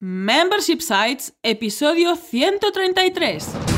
Membership Sites, episodio 133.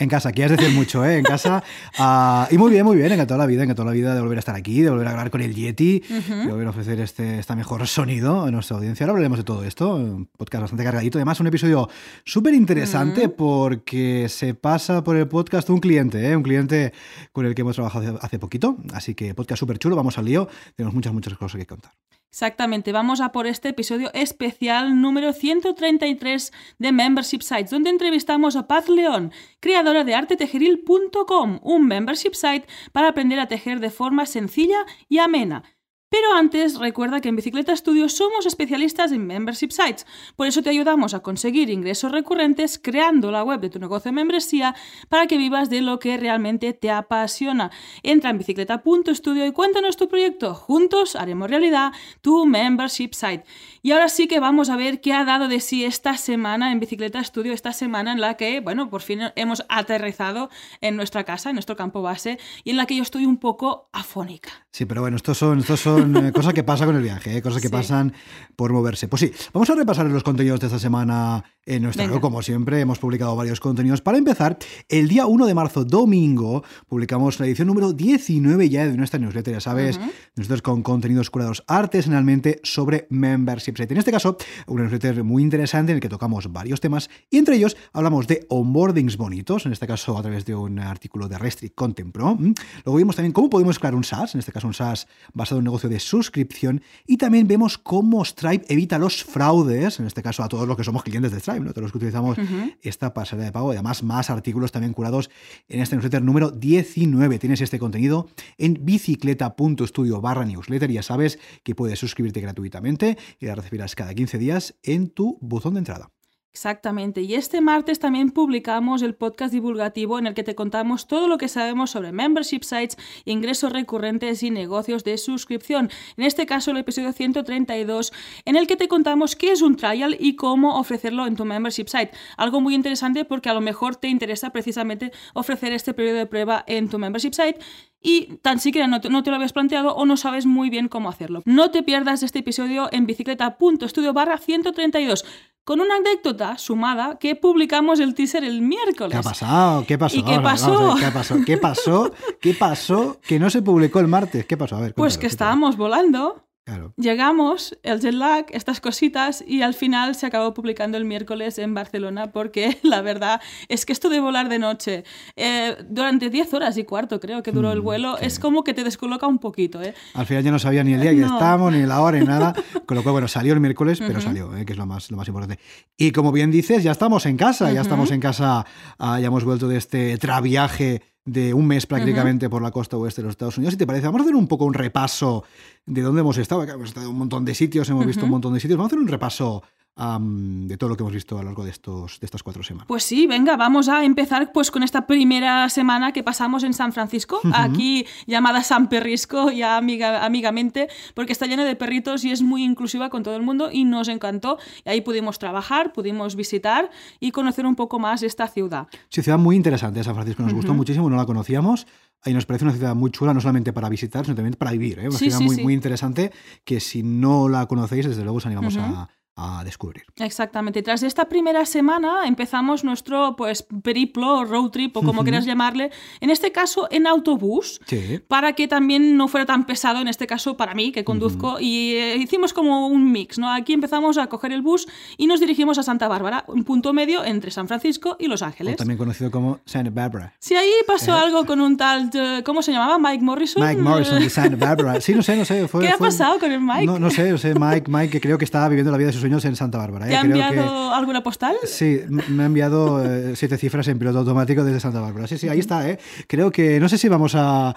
En casa, quieres decir mucho, ¿eh? En casa. Uh, y muy bien, muy bien, toda la vida, toda la vida de volver a estar aquí, de volver a grabar con el Yeti, uh -huh. de volver a ofrecer este, este mejor sonido a nuestra audiencia. Ahora hablaremos de todo esto, un podcast bastante cargadito. Además, un episodio súper interesante uh -huh. porque se pasa por el podcast un cliente, ¿eh? Un cliente con el que hemos trabajado hace poquito. Así que podcast súper chulo, vamos al lío. Tenemos muchas, muchas cosas que contar. Exactamente, vamos a por este episodio especial número 133 de Membership Sites, donde entrevistamos a Paz León, creadora de artetejeril.com, un membership site para aprender a tejer de forma sencilla y amena. Pero antes, recuerda que en Bicicleta Studio somos especialistas en membership sites. Por eso te ayudamos a conseguir ingresos recurrentes creando la web de tu negocio de membresía para que vivas de lo que realmente te apasiona. Entra en bicicleta.studio y cuéntanos tu proyecto. Juntos haremos realidad tu membership site. Y ahora sí que vamos a ver qué ha dado de sí esta semana en Bicicleta Studio, esta semana en la que, bueno, por fin hemos aterrizado en nuestra casa, en nuestro campo base, y en la que yo estoy un poco afónica. Sí, pero bueno, estos son, estos son eh, cosas que pasan con el viaje, eh, cosas que sí. pasan por moverse. Pues sí, vamos a repasar los contenidos de esta semana en nuestra como siempre. Hemos publicado varios contenidos. Para empezar, el día 1 de marzo, domingo, publicamos la edición número 19 ya de nuestra newsletter, ya sabes, uh -huh. nosotros con contenidos curados artesanalmente sobre membership site. En este caso, una newsletter muy interesante en el que tocamos varios temas y entre ellos hablamos de onboardings bonitos, en este caso a través de un artículo de Restrict Content Pro. Luego vimos también cómo podemos crear un SaaS, en este caso un SaaS basado en un negocio de suscripción y también vemos cómo Stripe evita los fraudes, en este caso a todos los que somos clientes de Stripe, ¿no? todos los que utilizamos uh -huh. esta pasarela de pago y además más artículos también curados en este newsletter número 19. Tienes este contenido en bicicleta.studio barra newsletter, ya sabes que puedes suscribirte gratuitamente y recibirás cada 15 días en tu buzón de entrada. Exactamente. Y este martes también publicamos el podcast divulgativo en el que te contamos todo lo que sabemos sobre membership sites, ingresos recurrentes y negocios de suscripción. En este caso, el episodio 132, en el que te contamos qué es un trial y cómo ofrecerlo en tu membership site. Algo muy interesante porque a lo mejor te interesa precisamente ofrecer este periodo de prueba en tu membership site y tan siquiera no te, no te, lo habías planteado o no sabes muy bien cómo hacerlo. No te pierdas este episodio en bicicleta.studio barra 132 con una anécdota sumada que publicamos el teaser el miércoles. ¿Qué ha pasado? ¿Qué pasó? ¿Y qué pasó? ¿Qué pasó? ¿Qué pasó? ¿Qué pasó? Que no se publicó el martes. ¿Qué pasó? A ver, pues que estábamos volando Claro. Llegamos, el jet lag, estas cositas, y al final se acabó publicando el miércoles en Barcelona porque la verdad es que esto de volar de noche eh, durante 10 horas y cuarto creo que duró el vuelo, sí. es como que te descoloca un poquito. ¿eh? Al final ya no sabía ni el día que No. estábamos, ni la hora, ni nada. Con lo cual, bueno, salió el miércoles, pero salió, ¿eh? que es lo más, lo más importante. Y como bien dices, ya estamos en casa, ya estamos en casa, ah, ya hemos vuelto de este traviaje de un mes prácticamente por la costa oeste de los Estados Unidos. Si te parece, vamos a hacer un poco un repaso de dónde hemos estado. Hemos estado en un montón de sitios, hemos visto un montón de sitios. Vamos a hacer un repaso de todo lo que hemos visto a lo largo de, estos, de estas cuatro semanas. Pues sí, venga, vamos a empezar pues con esta primera semana que pasamos en San Francisco, aquí llamada San Perrisco ya amiga, amigamente, porque está llena de perritos y es muy inclusiva con todo el mundo y nos encantó. Y ahí pudimos trabajar, pudimos visitar y conocer un poco más esta ciudad. Sí, ciudad muy interesante, San Francisco. Nos gustó muchísimo, no la conocíamos. Y nos parece una ciudad muy chula, no solamente para visitar, sino también para vivir. ¿eh? Una Sí, ciudad sí, muy, sí. muy interesante que si no la conocéis, desde luego os animamos Ujú. a, a descubrir. Exactamente. Tras esta primera semana empezamos nuestro pues periplo, road trip o como Ujú. quieras llamarle, en este caso en autobús. Sí. para que también no fuera tan pesado, en este caso para mí, que conduzco, y eh, hicimos como un mix, ¿no? Aquí empezamos a coger el bus y nos dirigimos a Santa Bárbara, un punto medio entre San Francisco y Los O Ángeles. también conocido como Santa Barbara. Si ahí pasó Eh. algo con un tal, eh, ¿cómo se llamaba? Mike Morrison. Mike Morrison de Santa Barbara. Sí, no sé, no sé. Fue, ¿Qué ha fue- pasado con el Mike? No, no sé, no sé, Mike, Mike, que creo que estaba viviendo la vida de sus sueños en Santa Bárbara. ¿eh? ¿Te ha enviado alguna postal? Sí, me ha enviado eh, siete cifras en piloto automático desde Santa Bárbara. Sí, sí, ahí está. ¿eh? Creo que, no sé si vamos a,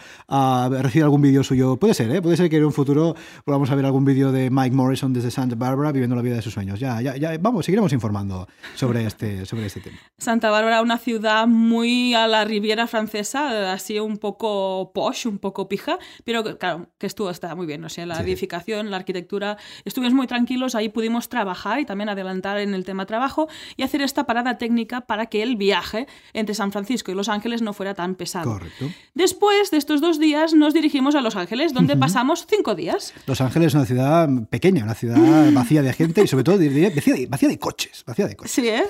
recibir algún vídeo suyo. Puede ser, ¿eh? puede ser que en un futuro podamos a ver algún vídeo de Mike Morrison desde Santa Bárbara viviendo la vida de sus sueños. Ya, ya, ya, vamos, seguiremos informando sobre este, sobre este tema. Santa Bárbara, una ciudad muy a la Riviera Francesa, así un poco posh, un poco pija, pero claro, que estuvo, está muy bien, o sea, la edificación, la arquitectura, estuvimos muy tranquilos, ahí pudimos trabajar y también adelantar en el tema trabajo y hacer esta parada técnica para que el viaje entre San Francisco y Los Ángeles no fuera tan pesado. Correcto. Después de estos dos días nos dirigimos a Los Ángeles, donde pasamos cinco días. Los Ángeles es una ciudad pequeña, una ciudad vacía de gente y sobre todo vacía de, vacía de coches, vacía de coches. Sí, ¿eh?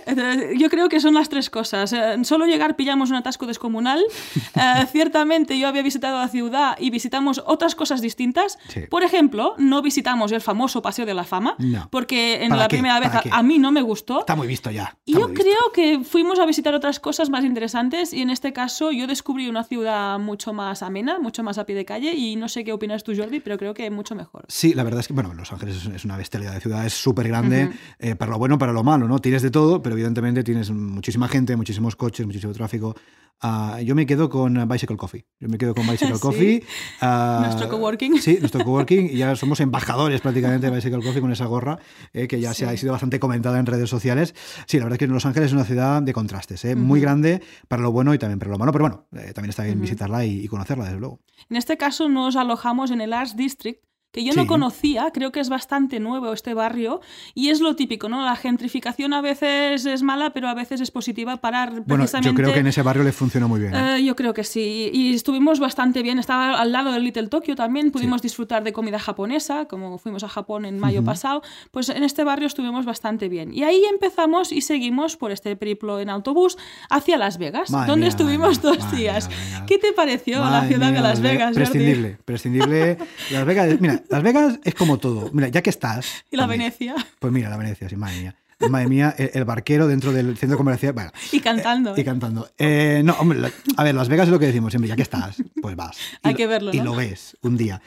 yo creo que son las tres cosas. Eh, solo llegar pillamos un atasco descomunal. Eh, ciertamente yo había visitado la ciudad y visitamos otras cosas distintas. Por ejemplo, no visitamos el famoso Paseo de la Fama, porque en la primera vez a, mí no me gustó. Está muy visto ya. Y yo creo que fuimos a visitar otras cosas más interesantes y en este caso yo descubrí una ciudad mucho más amena, mucho más a pie de calle y no sé qué opinas tú, Jordi, pero creo que mucho mejor. Sí, la verdad es que, bueno, Los Ángeles es una bestialidad de ciudad, es súper grande, eh, para lo bueno, para lo malo, ¿no? Tienes de todo, pero evidentemente tienes muchísima gente, muchísimos coches, muchísimo tráfico. Ah, yo me quedo con Bicycle Coffee. Yo me quedo con Bicycle Coffee. Uh, nuestro coworking. Sí, nuestro coworking. Y ya somos embajadores prácticamente de Bicycle Coffee con esa gorra, eh, que ya se ha sido bastante comentada en redes sociales. Sí, la verdad es que Los Ángeles es una ciudad de contrastes, eh, muy grande para lo bueno y también para lo malo. Pero bueno, eh, también está bien visitarla y, y, conocerla, desde luego. En este caso nos alojamos en el Arts District, que yo no conocía, creo que es bastante nuevo este barrio y es lo típico, ¿no? La gentrificación a veces es mala, pero a veces es positiva para precisamente... Bueno, yo creo que en ese barrio le funcionó muy bien. ¿eh? Eh, yo creo que sí, y estuvimos bastante bien, estaba al lado del Little Tokyo también, pudimos disfrutar de comida japonesa, como fuimos a Japón en mayo pasado, pues en este barrio estuvimos bastante bien. Y ahí empezamos y seguimos por este periplo en autobús hacia Las Vegas, donde estuvimos dos días. ¿Qué te pareció la ciudad de Las Vegas? Prescindible, prescindible. Las Vegas, mira, las Vegas es como todo. Mira, ya que estás. ¿Y la Venecia? Pues mira, la Venecia, sí, madre mía. Madre mía, el, barquero dentro del centro comercial. Bueno, y cantando. Y, cantando. Eh, no, hombre, a ver, Las Vegas es lo que decimos siempre, ya que estás, pues vas. Hay que verlo. Y lo ves un día.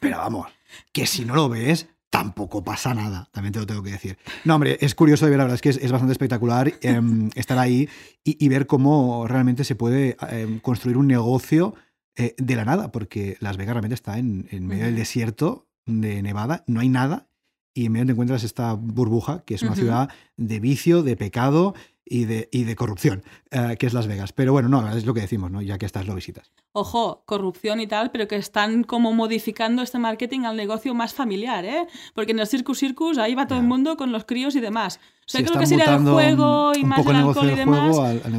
Pero vamos, que si no lo ves, tampoco pasa nada, también te lo tengo que decir. No, hombre, es curioso de ver, la verdad es que es, bastante espectacular em, estar ahí y, ver cómo realmente se puede em, construir un negocio eh, de la nada, porque Las Vegas realmente está en, medio del desierto de Nevada, no hay nada, y en medio te encuentras esta burbuja, que es una ciudad de vicio, de pecado y de, y de corrupción, eh, que es Las Vegas. Pero bueno, no, es lo que decimos, ¿no? ya que estás lo visitas. Ojo, corrupción y tal, pero que están como modificando este marketing al negocio más familiar, ¿eh? Porque en el Circus Circus ahí va todo el mundo con los críos y demás. O sea, creo que si era el juego y más el alcohol y demás,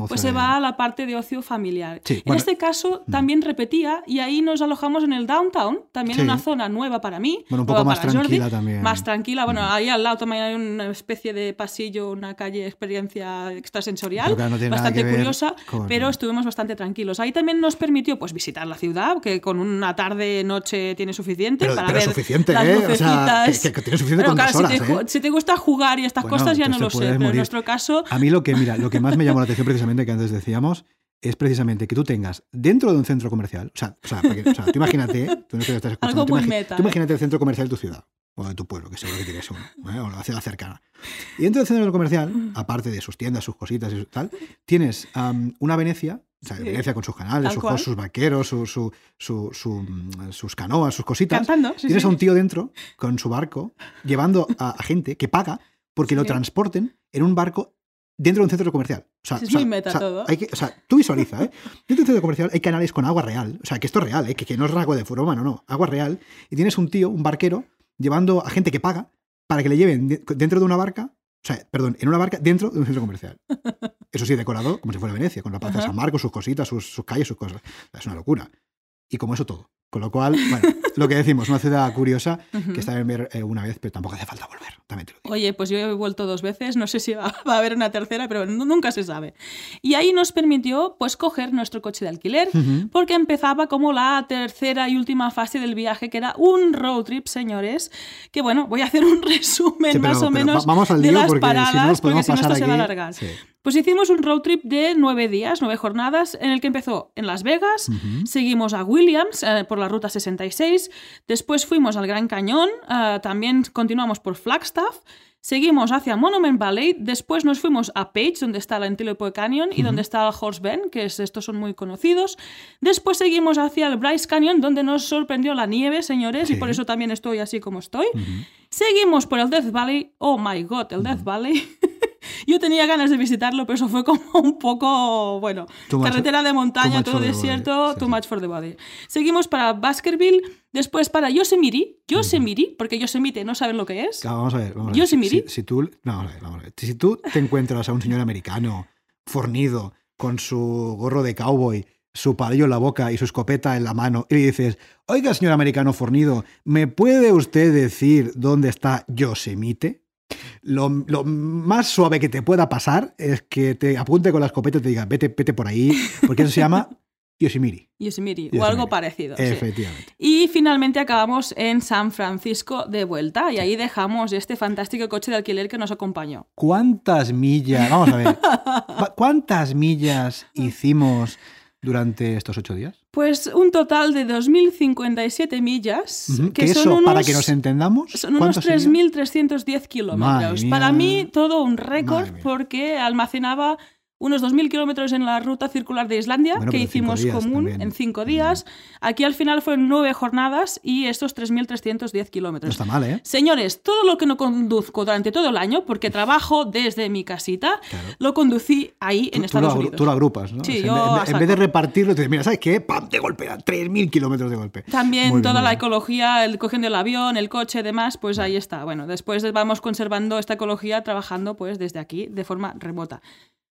pues se va a la parte de ocio familiar. en este caso mm. también repetía y ahí nos alojamos en el downtown, también una zona nueva para mí. Bueno, un poco más tranquila también. Más tranquila. Bueno, mm. ahí al lado también hay una especie de pasillo, una calle experiencia extrasensorial, bastante curiosa, pero estuvimos bastante tranquilos. Ahí también nos permitió pues visitar la ciudad, que con una tarde noche tiene suficiente para ver suficiente, las ¿eh? O sea, que, tiene suficiente con horas, si, te, ¿eh? si, te, gusta jugar y estas cosas ya no lo sé, pero en nuestro caso... A mí lo que, mira, lo que más me llamó la atención precisamente, que antes decíamos, es precisamente que tú tengas dentro de un centro comercial, o sea, o sea, tú imagínate, tú, no estás escuchando, tú, meta, tú imagínate el centro comercial de tu ciudad, o de tu pueblo, que seguro que tienes uno, ¿eh? o la ciudad cercana. Y dentro del centro comercial, aparte de sus tiendas, sus cositas y tal, tienes una Venecia, o sea, Venecia con sus canales, sus, sus, vaqueros, su, su, mm, sus canoas, sus cositas. tienes a un tío dentro con su barco llevando a gente que paga porque lo transporten en un barco dentro de un centro comercial. O sea, es muy meta todo. Hay que, o sea, tú visualiza, ¿eh? Dentro de un centro comercial hay canales con agua real. O sea, que esto es real, ¿eh? que, que no es agua de broma, no, no. Agua real. Y tienes un tío, un barquero, llevando a gente que paga para que le lleven dentro de una barca, o sea, perdón, en una barca dentro de un centro comercial. Eso sí, decorado como si fuera Venecia, con la plaza de San Marcos, sus cositas, sus, sus calles, sus cosas. Es una locura. Y como eso todo. Con lo cual, bueno, lo que decimos, una ciudad curiosa que está en ver eh, una vez, pero tampoco hace falta volver. También Oye, pues yo he vuelto dos veces, no sé si va, a haber una tercera, pero nunca se sabe. Y ahí nos permitió pues coger nuestro coche de alquiler, porque empezaba como la tercera y última fase del viaje, que era un road trip, señores. Que bueno, voy a hacer un resumen más o menos de las paradas, porque si no esto se va a alargar. Pues hicimos un road trip de nueve días, nueve jornadas, en el que empezó en Las Vegas, seguimos a Williams eh, por la ruta 66, después fuimos al Gran Cañón, eh, también continuamos por Flagstaff, Seguimos hacia Monument Valley, después nos fuimos a Page, donde está la Antelope Canyon y donde está el Horse Bend, que es, estos son muy conocidos. Después seguimos hacia el Bryce Canyon, donde nos sorprendió la nieve, señores, y por eso también estoy así como estoy. Seguimos por el Death Valley. Oh my god, el Death Valley. Yo tenía ganas de visitarlo, pero eso fue como un poco, bueno, carretera de montaña, todo desierto, too much for the body. Seguimos para Baskerville, después para Yosemite, Yosemite, porque Yosemite no saben lo que es. vamos a ver, vamos a ver. Yosemite. Si, tú, vamos a ver, vamos a ver. Si tú te encuentras a un señor americano fornido con su gorro de cowboy su palillo en la boca y su escopeta en la mano y le dices, oiga señor americano fornido, ¿me puede usted decir dónde está Yosemite? Lo, más suave que te pueda pasar es que te apunte con la escopeta y te diga, vete, vete por ahí, porque eso se llama Yosemite. Yosemite, o algo parecido. Efectivamente. Y finalmente acabamos en San Francisco de vuelta y ahí dejamos este fantástico coche de alquiler que nos acompañó. ¿Cuántas millas? Vamos a ver. ¿Cuántas millas hicimos durante estos ocho días? Pues un total de 2.057 millas. que, eso, para que nos entendamos, son unos 3.310 kilómetros. Para mí, todo un récord porque almacenaba unos 2.000 kilómetros en la ruta circular de Islandia, que hicimos común en cinco días. Aquí al final fueron nueve jornadas y estos 3.310 kilómetros. No está mal, ¿eh? Señores, todo lo que no conduzco durante todo el año, porque trabajo desde mi casita, lo conducí ahí en Estados Unidos. Tú lo agrupas, ¿no? Sí, en, vez de repartirlo, te dices, mira, ¿sabes qué? ¡Pam! Te golpea 3.000 kilómetros de golpe. También toda la ecología, el cogiendo el avión, el coche, demás, pues ahí está. Bueno, después vamos conservando esta ecología trabajando pues desde aquí de forma remota.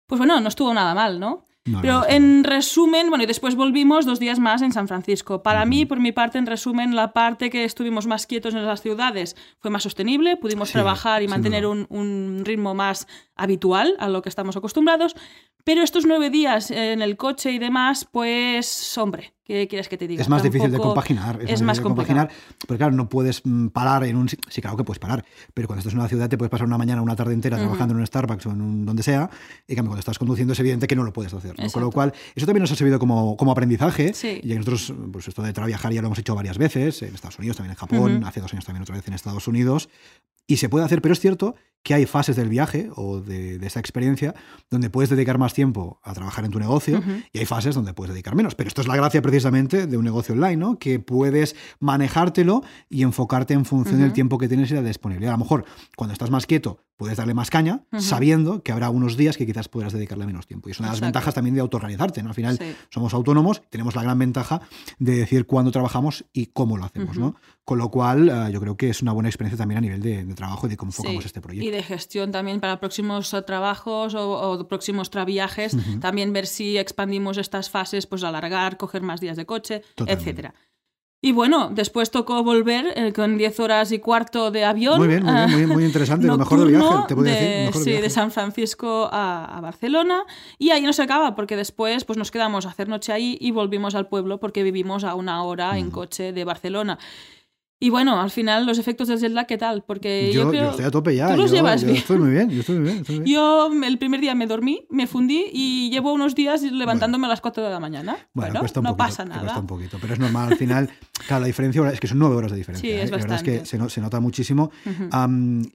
Pues bueno, no estuvo nada mal, ¿no? Pero en resumen, bueno, y después volvimos dos días más en San Francisco. Para mí, por mi parte, en resumen, la parte que estuvimos más quietos en las ciudades fue más sostenible, pudimos trabajar y mantener un, un, ritmo más habitual a lo que estamos acostumbrados. Pero estos nueve días en el coche y demás, pues, hombre, ¿qué quieres que te diga? Es más difícil de compaginar. Es, más, compaginar, porque claro, no puedes mm, parar en un... Sí, claro que puedes parar, pero cuando estás en una ciudad te puedes pasar una mañana, una tarde entera trabajando en un Starbucks o en un, donde sea, y cuando estás conduciendo es evidente que no lo puedes hacer. Con lo cual, eso también nos ha servido como, como aprendizaje. Y nosotros, pues esto de viajar ya lo hemos hecho varias veces, en Estados Unidos, también en Japón, hace dos años también otra vez en Estados Unidos, y se puede hacer, pero es cierto que hay fases del viaje o de, esa experiencia donde puedes dedicar más tiempo a trabajar en tu negocio y hay fases donde puedes dedicar menos. Pero esto es la gracia precisamente de un negocio online, ¿no? Que puedes manejártelo y enfocarte en función del tiempo que tienes y la disponibilidad. A lo mejor cuando estás más quieto puedes darle más caña, sabiendo que habrá unos días que quizás podrás dedicarle menos tiempo. Y es una de las ventajas también de autorrealizarte. ¿no? Al final somos autónomos, tenemos la gran ventaja de decir cuándo trabajamos y cómo lo hacemos. ¿no? Con lo cual, eh, yo creo que es una buena experiencia también a nivel de, trabajo y de cómo enfocamos este proyecto. Y de gestión también para próximos eh, trabajos o, próximos traviajes, también ver si expandimos estas fases, pues alargar, coger más días de coche, etcétera. Y bueno, después tocó volver eh, con 10 horas y cuarto de avión. Muy bien, muy, muy, interesante. lo mejor del viaje, te voy a decir. sí, de San Francisco a, Barcelona. Y ahí no se acaba, porque después pues, nos quedamos a hacer noche ahí y volvimos al pueblo porque vivimos a una hora en coche de Barcelona. Y bueno, al final los efectos del jet lag, ¿qué tal? Porque yo, yo, estoy a tope ya. Tú los llevas bien. Estoy muy bien, yo estoy muy bien, Yo el primer día me dormí, me fundí y llevo unos días levantándome a las 4 de la mañana. Bueno, cuesta un no pasa nada. Cuesta un poquito, pero es normal. Al final, claro, la diferencia es que son 9 horas de diferencia. Sí, es ¿eh? La verdad es que se, se nota muchísimo.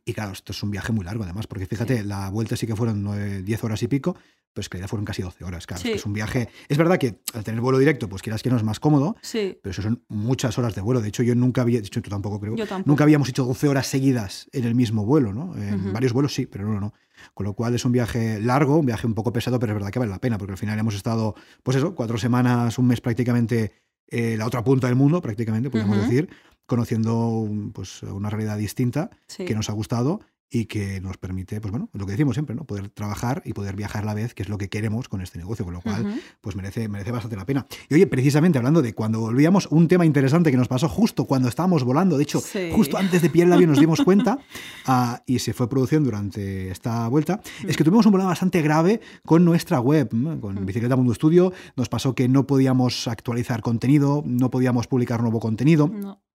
y claro, esto es un viaje muy largo además, porque fíjate, la vuelta sí que fueron 9, 10 horas y pico, pues que ya fueron casi 12 horas. Claro, es, un viaje. Es verdad que al tener vuelo directo, pues quieras que no es más cómodo, pero eso son muchas horas de vuelo. De hecho, yo nunca había, dicho tú tampoco creo, nunca habíamos hecho 12 horas seguidas en el mismo vuelo, ¿no? En varios vuelos sí, pero no, no. Con lo cual es un viaje largo, un viaje un poco pesado, pero es verdad que vale la pena, porque al final hemos estado, pues eso, cuatro semanas, un mes prácticamente, eh, la otra punta del mundo, prácticamente, podemos decir, conociendo pues, una realidad distinta que nos ha gustado y que nos permite, pues bueno, lo que decimos siempre, ¿no? Poder trabajar y poder viajar a la vez, que es lo que queremos con este negocio, con lo cual, pues merece, merece bastante la pena. Y oye, precisamente hablando de cuando volvíamos, un tema interesante que nos pasó justo cuando estábamos volando, de hecho, justo antes de pillar el avión nos dimos cuenta, ah, y se fue produciendo durante esta vuelta, es que tuvimos un problema bastante grave con nuestra web, con Bicicleta Mundo Studio, nos pasó que no podíamos actualizar contenido, no podíamos publicar nuevo contenido. no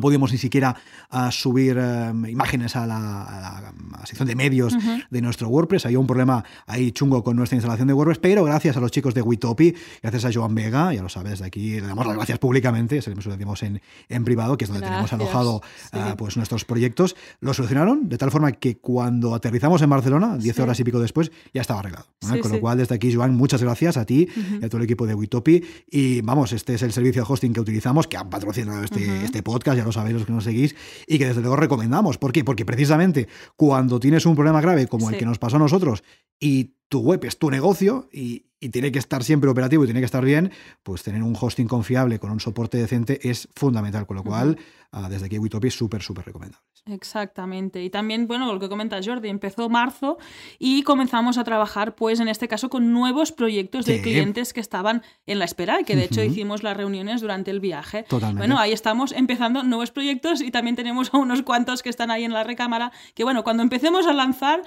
podíamos ni siquiera uh, subir uh, imágenes a la, a, la, a la, sección de medios uh -huh. de nuestro WordPress. Había un problema ahí chungo con nuestra instalación de WordPress, pero gracias a los chicos de Witopi, gracias a Joan Vega, ya lo sabes, de aquí le damos las gracias públicamente, se lo decimos en, en privado, que es donde gracias. tenemos alojado sí. pues nuestros proyectos, lo solucionaron de tal forma que cuando aterrizamos en Barcelona, 10 sí. horas y pico después, ya estaba arreglado. Sí, con lo cual, desde aquí, Joan, muchas gracias a ti y a todo el equipo de Witopi. Y vamos, este es el servicio de hosting que utilizamos, que han patrocinado este, este podcast ya lo sabéis los que nos seguís, y que desde luego recomendamos. ¿Por qué? Porque precisamente cuando tienes un problema grave como sí. el que nos pasó a nosotros y tu web es tu negocio y, y, tiene que estar siempre operativo y tiene que estar bien, pues tener un hosting confiable con un soporte decente es fundamental. Con lo cual, uh uh, desde aquí Witopi es súper, súper recomendables. Exactamente. Y también, bueno, lo que comenta Jordi, empezó marzo y comenzamos a trabajar, pues en este caso, con nuevos proyectos sí. de clientes que estaban en la espera y que de hecho uh -huh. hicimos las reuniones durante el viaje. Totalmente. Bueno, ahí estamos empezando nuevos proyectos y también tenemos a unos cuantos que están ahí en la recámara que, bueno, cuando empecemos a lanzar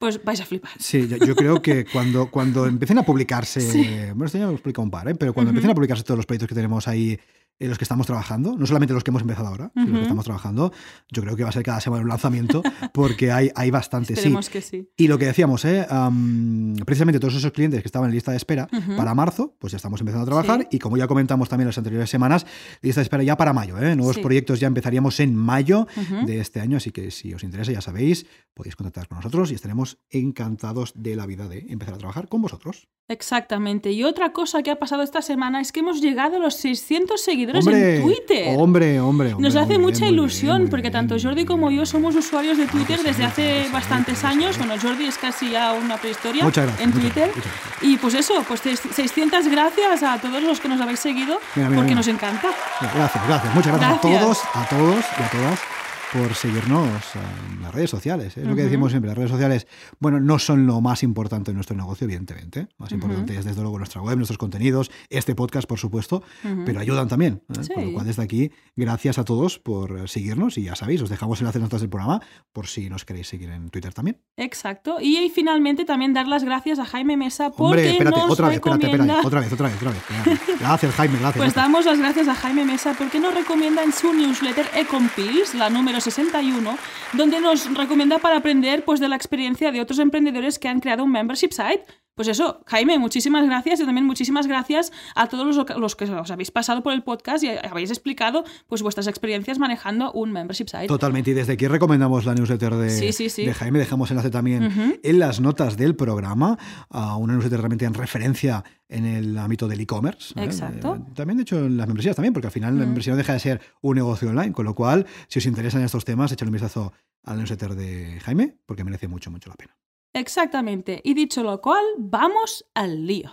pues vais a flipar. Sí, yo creo que cuando, cuando empiecen a publicarse, sí. bueno, esto ya me lo explica un par, ¿eh? pero cuando uh -huh. empiecen a publicarse todos los proyectos que tenemos ahí en los que estamos trabajando, no solamente los que hemos empezado ahora, sino uh -huh. los que estamos trabajando, yo creo que va a ser cada semana un lanzamiento, porque hay, hay bastante, sí. que sí. Y lo que decíamos, ¿eh? Um, precisamente todos esos clientes que estaban en lista de espera uh -huh. para marzo, pues ya estamos empezando a trabajar, sí. y como ya comentamos también las anteriores semanas, lista de espera ya para mayo, ¿eh? nuevos sí. proyectos ya empezaríamos en mayo uh -huh. de este año, así que si os interesa, ya sabéis, podéis contactar con nosotros y estaremos encantados de la vida de empezar a trabajar con vosotros. Exactamente. Y otra cosa que ha pasado esta semana es que hemos llegado a los 600 seguidores hombre, en Twitter. Hombre, hombre, hombre Nos hace mucha ilusión porque tanto Jordi como yo somos usuarios de Twitter desde hace bastantes años. Bueno, Jordi es casi ya una prehistoria gracias, en Twitter. Muchas, muchas y pues eso, pues 600 gracias a todos los que nos habéis seguido mira, mira, porque mira. nos encanta. Gracias, gracias. Muchas gracias, gracias. a todos, a todos y a todas por seguirnos en las redes sociales. Es ¿eh? lo que decimos siempre, las redes sociales, bueno, no son lo más importante en nuestro negocio, evidentemente. Más importante uh -huh. es desde luego nuestra web, nuestros contenidos, este podcast, por supuesto, uh -huh. pero ayudan también. ¿eh? Sí. Con lo cual, desde aquí, gracias a todos por seguirnos y ya sabéis, os dejamos enlaces notas del programa por si nos queréis seguir en Twitter también. Exacto. Y, y finalmente también dar las gracias a Jaime Mesa porque Hombre, espérate, nos otra vez, recomienda... espérate, espérate, otra vez, otra vez, otra vez. Gracias, Jaime, gracias. Pues damos las gracias a Jaime Mesa porque nos recomienda en su newsletter Ecompills, la número 61, donde nos recomienda para aprender pues, de la experiencia de otros emprendedores que han creado un membership site. Pues eso, Jaime, muchísimas gracias y también muchísimas gracias a todos los, los, que os habéis pasado por el podcast y habéis explicado pues vuestras experiencias manejando un membership site. Totalmente, y desde aquí recomendamos la newsletter de, sí, sí, sí. de Jaime, dejamos enlace también uh -huh. en las notas del programa, a una newsletter realmente en referencia en el ámbito del e-commerce. ¿eh? Exacto. Eh, también, de hecho, en las membresías también, porque al final uh -huh. la membresía no deja de ser un negocio online, con lo cual, si os interesan estos temas, echadle un vistazo al newsletter de Jaime, porque merece mucho, mucho la pena. Exactamente. Y dicho lo cual, vamos al lío.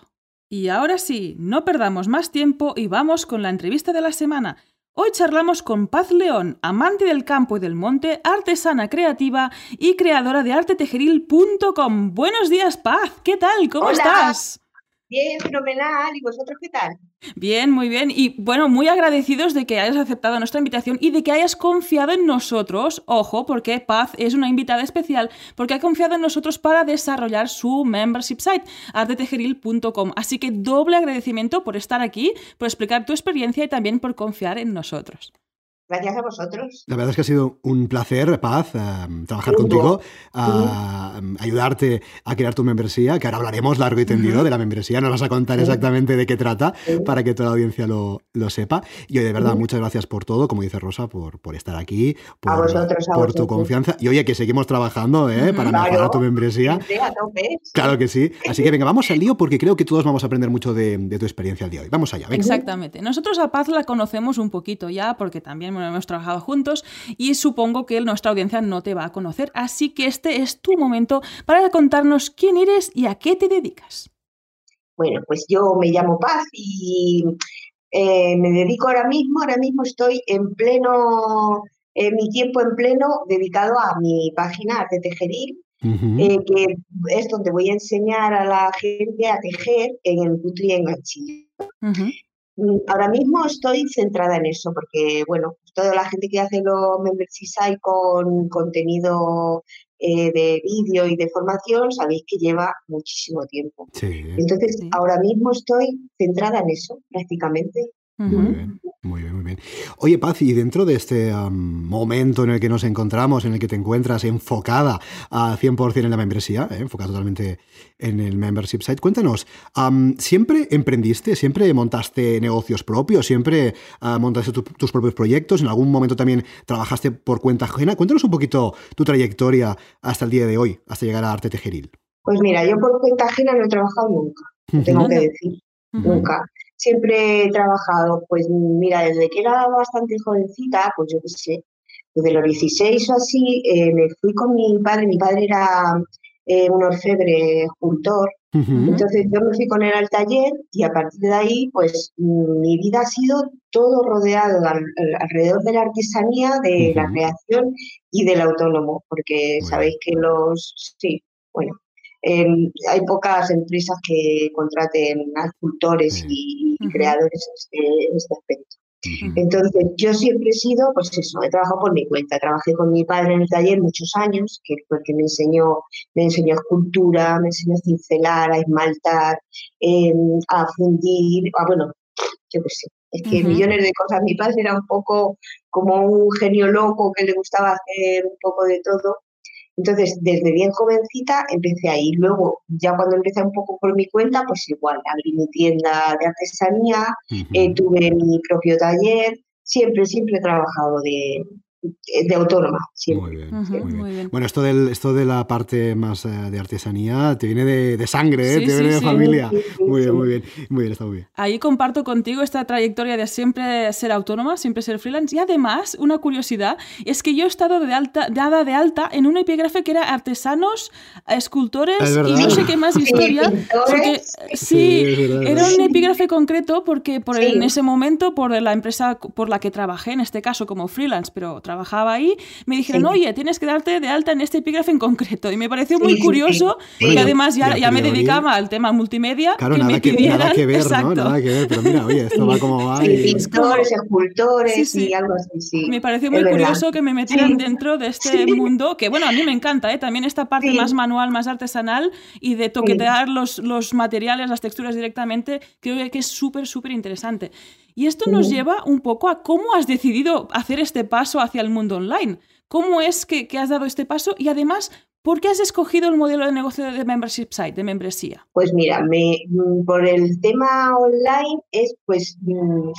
Y ahora sí, no perdamos más tiempo y vamos con la entrevista de la semana. Hoy charlamos con Paz León, amante del campo y del monte, artesana creativa y creadora de artetejeril.com. Buenos días, Paz. ¿Qué tal? ¿Cómo Hola. estás? Bien, fenomenal. ¿Y vosotros qué tal? Bien, muy bien. Y bueno, muy agradecidos de que hayas aceptado nuestra invitación y de que hayas confiado en nosotros. Ojo, porque Paz es una invitada especial porque ha confiado en nosotros para desarrollar su membership site, artetejeril.com. Así que doble agradecimiento por estar aquí, por explicar tu experiencia y también por confiar en nosotros. Gracias a vosotros. La verdad es que ha sido un placer, Paz, uh, trabajar uh -huh. contigo, uh, -huh. ayudarte a crear tu membresía, que ahora hablaremos largo y tendido -huh. de la membresía, nos vas a contar exactamente de qué trata para que toda la audiencia lo, lo sepa. Y hoy, de verdad, muchas gracias por todo, como dice Rosa, por, por estar aquí, por, a vosotros, a por vosotros. tu confianza. Y oye, que seguimos trabajando ¿eh? para claro. mejorar tu membresía. Claro que sí. Así que venga, vamos al lío porque creo que todos vamos a aprender mucho de, de tu experiencia el día de hoy. Vamos allá. Venga. Exactamente. Nosotros a Paz la conocemos un poquito ya porque también hemos trabajado juntos y supongo que nuestra audiencia no te va a conocer, así que este es tu momento para contarnos quién eres y a qué te dedicas. Bueno, pues yo me llamo Paz y eh, me dedico ahora mismo, ahora mismo estoy en pleno, eh, mi tiempo en pleno dedicado a mi página de Tejeril, Uh -huh. eh, que es donde voy a enseñar a la gente a tejer en el putri en gachillo. Uh -huh. Ahora mismo estoy centrada en eso, porque, bueno, toda la gente que hace los membership site con contenido eh, de vídeo y de formación, sabéis que lleva muchísimo tiempo. Sí. Entonces, sí. ahora mismo estoy centrada en eso, prácticamente. Muy bien, muy bien, muy bien. Oye, Paz, y dentro de este momento en el que nos encontramos, en el que te encuentras enfocada a 100% en la membresía, ¿eh? enfocada totalmente en el membership site, cuéntanos, ¿siempre emprendiste, siempre montaste negocios propios, siempre uh, montaste tus propios proyectos, en algún momento también trabajaste por cuenta ajena? Cuéntanos un poquito tu trayectoria hasta el día de hoy, hasta llegar a Arte Tejeril. Pues mira, yo por cuenta ajena no he trabajado nunca, tengo que decir, nunca siempre he trabajado, pues mira, desde que era bastante jovencita, pues yo qué sé, desde los 16 o así, eh, me fui con mi padre, mi padre era eh, un orfebre escultor, entonces yo me fui con él al taller y a partir de ahí, pues mi vida ha sido todo rodeado alrededor de la artesanía, de la creación y del autónomo, porque sabéis que los, sí, bueno, hay pocas empresas que contraten a escultores y, creadores en este, aspecto. Entonces, yo siempre he sido, pues eso, he trabajado por mi cuenta. Trabajé con mi padre en el taller muchos años, que porque me enseñó, me enseñó escultura, me enseñó a cincelar, a esmaltar, em, a fundir, a, bueno, yo qué sé. Es que millones de cosas. Mi padre era un poco como un genio loco que le gustaba hacer un poco de todo. Entonces, desde bien jovencita empecé ahí. Luego, ya cuando empecé un poco por mi cuenta, pues igual, abrí mi tienda de artesanía, eh, tuve mi propio taller, siempre, siempre he trabajado de, de autónoma. Muy, bien, muy, bien. Bueno, esto, del, esto de la parte más eh, de artesanía te viene de, sangre, ¿eh? te viene de familia. muy bien, muy bien, muy bien, está muy bien. Ahí comparto contigo esta trayectoria de siempre ser autónoma, siempre ser freelance. Y además, una curiosidad es que yo he estado de alta, dada de alta en un epígrafe que era artesanos, escultores y no sé qué más historia. Porque, sí, era un epígrafe concreto porque por en ese momento, por la empresa por la que trabajé, en este caso como freelance, pero trabajaba ahí, me dijeron, oye, tienes que darte de alta en este epígrafe en concreto. Y me pareció muy curioso y además ya, ya me dedicaba al tema multimedia. Claro, que nada, me que, nada que ver, ¿no? Nada que ver, pero mira, oye, esto va como va. Y... Pintores, escultores y algo así, Me pareció muy curioso que me metieran dentro de este mundo, que bueno, a mí me encanta, ¿eh? también esta parte más manual, más artesanal y de toquetear los, los materiales, las texturas directamente, creo que es súper, súper interesante. Y esto nos lleva un poco a cómo has decidido hacer este paso hacia el mundo online. ¿Cómo es que, has dado este paso? Y además, ¿por qué has escogido el modelo de negocio de membership site, de membresía? Pues mira, me, mm, por el tema online es pues mm,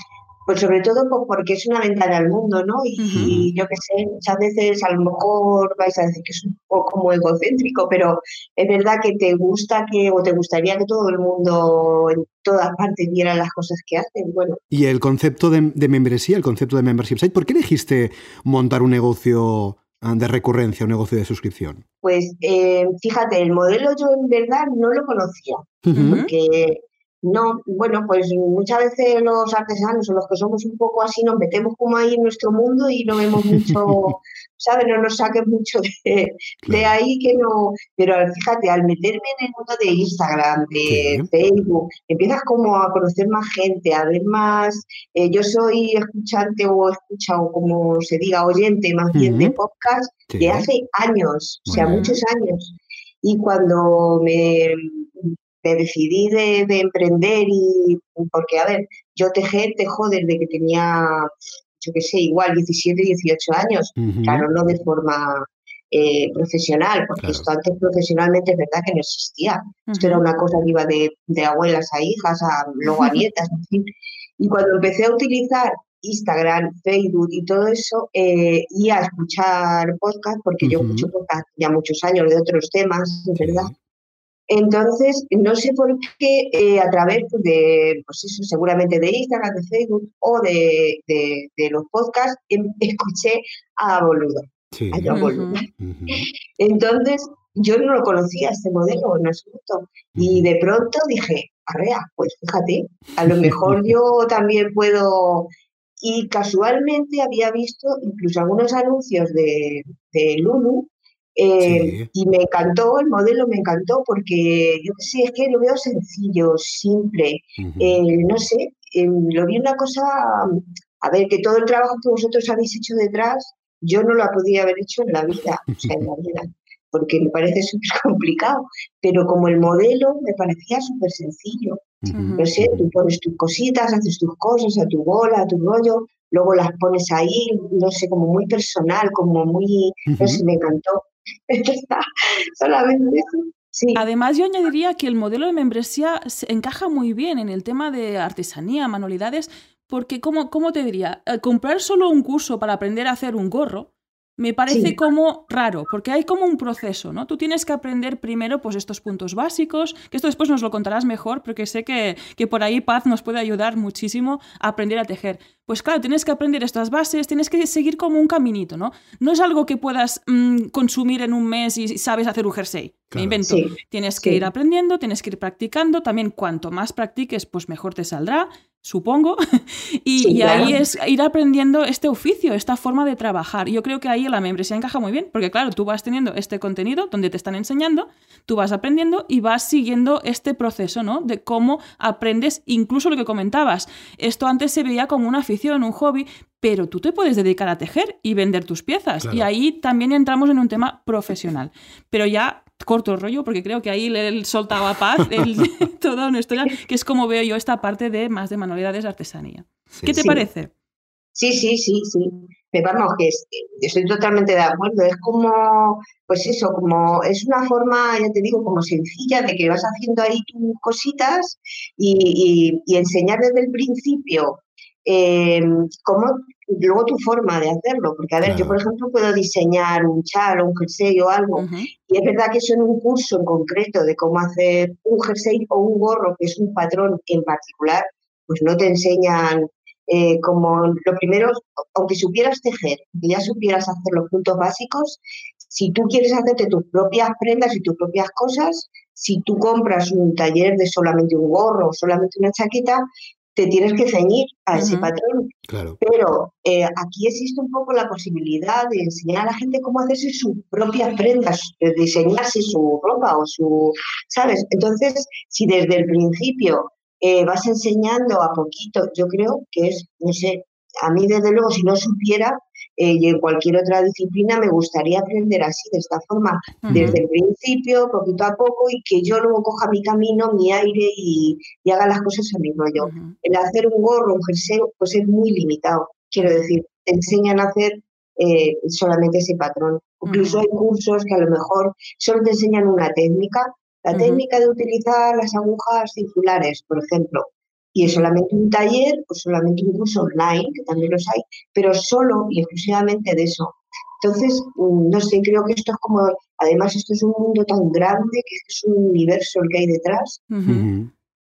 pues sobre todo pues porque es una ventana al mundo, ¿no? Y, yo qué sé, muchas veces a lo mejor vais a decir que es un poco como egocéntrico, pero es verdad que te gusta que, o te gustaría que todo el mundo en todas partes viera las cosas que hacen. Bueno. Y el concepto de, membresía, el concepto de membership site, ¿por qué elegiste montar un negocio ah, de recurrencia, un negocio de suscripción? Pues eh, fíjate, el modelo yo en verdad no lo conocía, porque no, bueno, pues muchas veces los artesanos o los que somos un poco así nos metemos como ahí en nuestro mundo y no vemos mucho, ¿sabes? No nos saquen mucho de, ahí que no. Pero fíjate, al meterme en el mundo de Instagram, de Facebook, empiezas como a conocer más gente, a ver más. Eh, yo soy escuchante o escucha o como se diga, oyente más bien de podcast de hace años, o sea, muchos años. Y cuando me me decidí de, emprender y porque, a ver, yo tejé, tejo desde que tenía, yo qué sé, igual 17, 18 años, claro, no de forma eh, profesional, porque esto antes profesionalmente es verdad que no existía. Esto era una cosa que iba de, de abuelas a hijas, a, luego a nietas, en fin. Y cuando empecé a utilizar Instagram, Facebook y todo eso, eh, y a escuchar podcast, porque yo escucho podcast ya muchos años de otros temas, es verdad. Entonces, no sé por qué eh, a través de, pues eso, seguramente de Instagram, de Facebook o de, los podcasts, em, escuché a Boludo. A Boludo. Entonces, yo no lo conocía este modelo en absoluto. Y de pronto dije, arrea, pues fíjate, a lo mejor yo también puedo. Y casualmente había visto incluso algunos anuncios de, de Lulu eh, y me encantó, el modelo me encantó porque yo sé, es que lo veo sencillo, simple, eh, no sé, em, lo vi una cosa, a ver, que todo el trabajo que vosotros habéis hecho detrás, yo no lo podía haber hecho en la vida, o sea, en la vida, porque me parece súper complicado, pero como el modelo me parecía súper sencillo. No sé, tú pones tus cositas, haces tus cosas a tu bola, a tu rollo, luego las pones ahí, no sé, como muy personal, como muy, no sé, me encantó. Solamente eso. Sí. Además, yo añadiría que el modelo de membresía encaja muy bien en el tema de artesanía, manualidades, porque, ¿cómo, cómo te diría? Eh, comprar solo un curso para aprender a hacer un gorro me parece como raro, porque hay como un proceso, ¿no? Tú tienes que aprender primero pues estos puntos básicos, que esto después nos lo contarás mejor, porque sé que, que, por ahí Paz nos puede ayudar muchísimo a aprender a tejer. Pues claro, tienes que aprender estas bases, tienes que seguir como un caminito, ¿no? No es algo que puedas mm, consumir en un mes y sabes hacer un jersey. Me invento. Tienes que ir aprendiendo, tienes que ir practicando. También cuanto más practiques, pues mejor te saldrá supongo, y, ahí es ir aprendiendo este oficio, esta forma de trabajar. Yo creo que ahí la membresía encaja muy bien, porque claro, tú vas teniendo este contenido donde te están enseñando, tú vas aprendiendo y vas siguiendo este proceso, ¿no? De cómo aprendes, incluso lo que comentabas. Esto antes se veía como una afición, un hobby, pero tú te puedes dedicar a tejer y vender tus piezas. Y ahí también entramos en un tema profesional. Pero ya corto el rollo porque creo que ahí le soltaba paz el, toda una historia, que es como veo yo esta parte de más de manualidades de artesanía. ¿Qué te parece? Sí, sí, sí, sí. Me vamos, que estoy totalmente de acuerdo. Es como, pues eso, como es una forma, ya te digo, como sencilla de que vas haciendo ahí tus cositas y, y enseñar desde el principio eh, cómo, luego tu forma de hacerlo, porque a ver, yo por ejemplo puedo diseñar un chal o un jersey o algo, y es verdad que eso en un curso en concreto de cómo hacer un jersey o un gorro, que es un patrón en particular, pues no te enseñan eh, como lo primero, aunque supieras tejer, y ya supieras hacer los puntos básicos, si tú quieres hacerte tus propias prendas y tus propias cosas, si tú compras un taller de solamente un gorro o solamente una chaqueta, te tienes que ceñir a ese patrón. Pero eh, aquí existe un poco la posibilidad de enseñar a la gente cómo hacerse sus propias prendas, diseñarse su ropa o su, ¿sabes? Entonces, si desde el principio eh, vas enseñando a poquito, yo creo que es, no sé, a mí desde luego si no supiera, eh, y en cualquier otra disciplina me gustaría aprender así, de esta forma, desde el principio, poquito a poco, y que yo luego coja mi camino, mi aire y, haga las cosas a mi rollo. El hacer un gorro, un jersey, pues es muy limitado. Quiero decir, te enseñan a hacer eh, solamente ese patrón. Incluso hay cursos que a lo mejor solo te enseñan una técnica, la técnica de utilizar las agujas circulares, por ejemplo y es solamente un taller o solamente un curso online, que también los hay, pero solo y exclusivamente de eso. Entonces, mm, no sé, creo que esto es como, además esto es un mundo tan grande que es un universo el que hay detrás.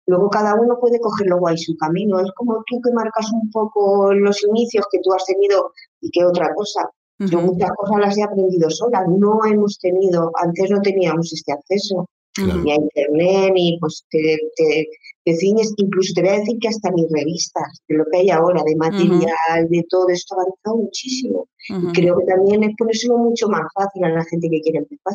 Luego cada uno puede coger luego ahí su camino. Es como tú que marcas un poco los inicios que tú has tenido y que otra cosa. Yo muchas cosas las he aprendido sola. No hemos tenido, antes no teníamos este acceso ni a internet, ni pues te, te, ciñes, incluso te voy a decir que hasta ni revistas, de lo que hay ahora, de material, de todo esto ha avanzado muchísimo. Y creo que también es ponérselo mucho más fácil a la gente que quiere empezar.